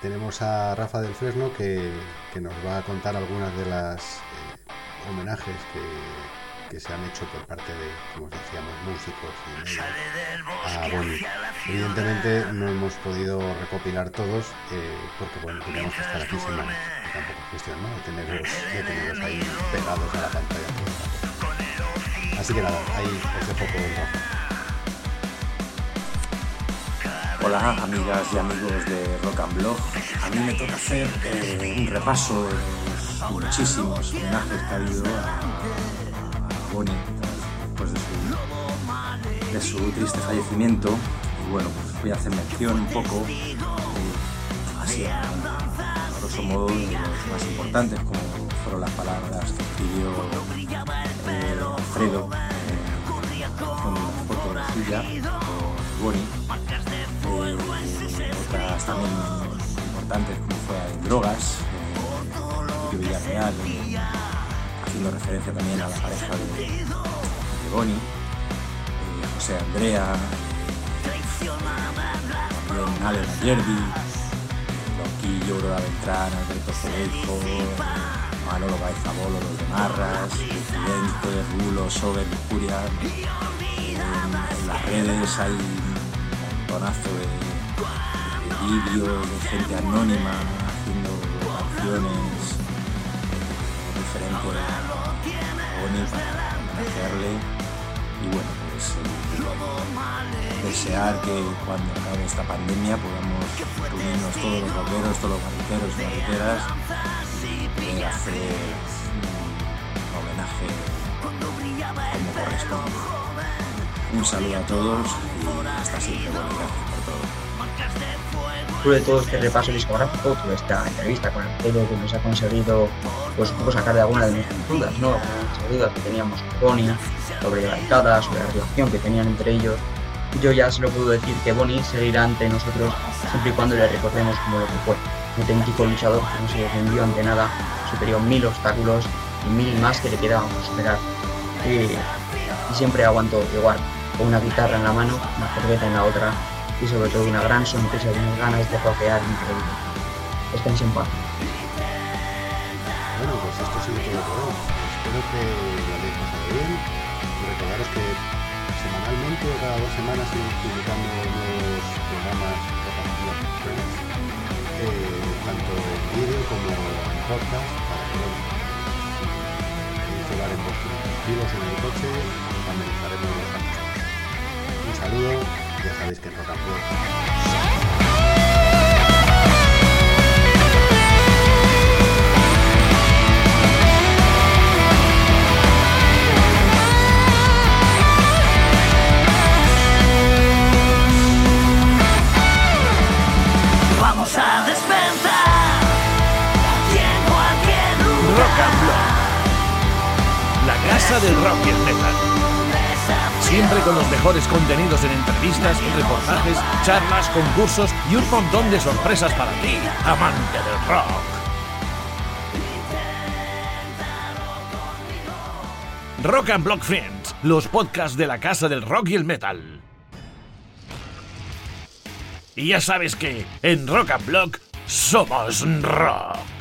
tenemos a Rafa del Fresno que, nos va a contar algunas de las eh, homenajes que, se han hecho por parte de, como decíamos, músicos y a Bonnie. Evidentemente no hemos podido recopilar todos eh, porque bueno, teníamos que estar aquí semanas. Tampoco es cuestión ¿no? de, tenerlos, de tenerlos ahí pegados a la pantalla. Así que nada, ahí os dejo con Rafa. Hola amigas y amigos de Rock and Blog. A mí me toca hacer eh, un repaso de los muchísimos homenajes que ha habido a, Bonnie después de su, triste fallecimiento. Y bueno, pues voy a hacer mención un poco, eh, así a, grosso modo, de los más importantes, como fueron las palabras que escribió eh, Alfredo con una foto suya, Bonnie otras también importantes como fue Drogas, eh, Villarreal, haciendo referencia también a la pareja de, de Bonnie, eh, José Andrea, también Ale Yerbi, Loquillo, Aurora Beltrán, Alberto Cerejo, Manolo Baezabolo, Los de Marras, Presidente, Rulo, Sober, Lujuria. En, las redes hay montonazo de vídeos de gente anónima haciendo canciones diferentes a Bonnie para homenajearle y bueno pues eh, desear que cuando acabe esta pandemia podamos reunirnos todos los bomberos, todos los barriteros y barriteras y hacer un homenaje como corresponde. Un saludo a todos y hasta siempre, bueno, gracias por todo. de todo este repaso discográfico, toda esta entrevista con el que nos ha conseguido pues, un poco sacar de alguna de nuestras dudas, ¿no? Las dudas que teníamos con Bonnie, sobre la sobre la relación que tenían entre ellos. Yo ya se lo puedo decir que Bonnie seguirá ante nosotros siempre y cuando le recordemos como lo que fue. Un auténtico luchador que no se defendió ante nada, superó mil obstáculos y mil más que le quedaban por superar. Y, siempre aguantó igual, con una guitarra en la mano, una cerveza en la otra y sobre todo una gran sonrisa y unas ganas de rockear increíble. Esténse en paz. Bueno, pues esto ha sido todo por hoy. Espero que lo hayáis pasado bien. Recordaros que semanalmente o cada dos semanas estoy publicando nuevos programas de eh, tanto vídeo como en podcast, para que si queréis en vuestros dispositivos en el coche, también estaremos los saludo ya sabéis que toca Vamos a despensar Rock and Block. La casa del rock y el metal Siempre con los mejores contenidos en entrevistas, reportajes, charlas, concursos y un montón de sorpresas para ti, amante del rock. Rock and Block Friends, los podcasts de la casa del rock y el metal. Y ya sabes que en Rock and Block somos rock.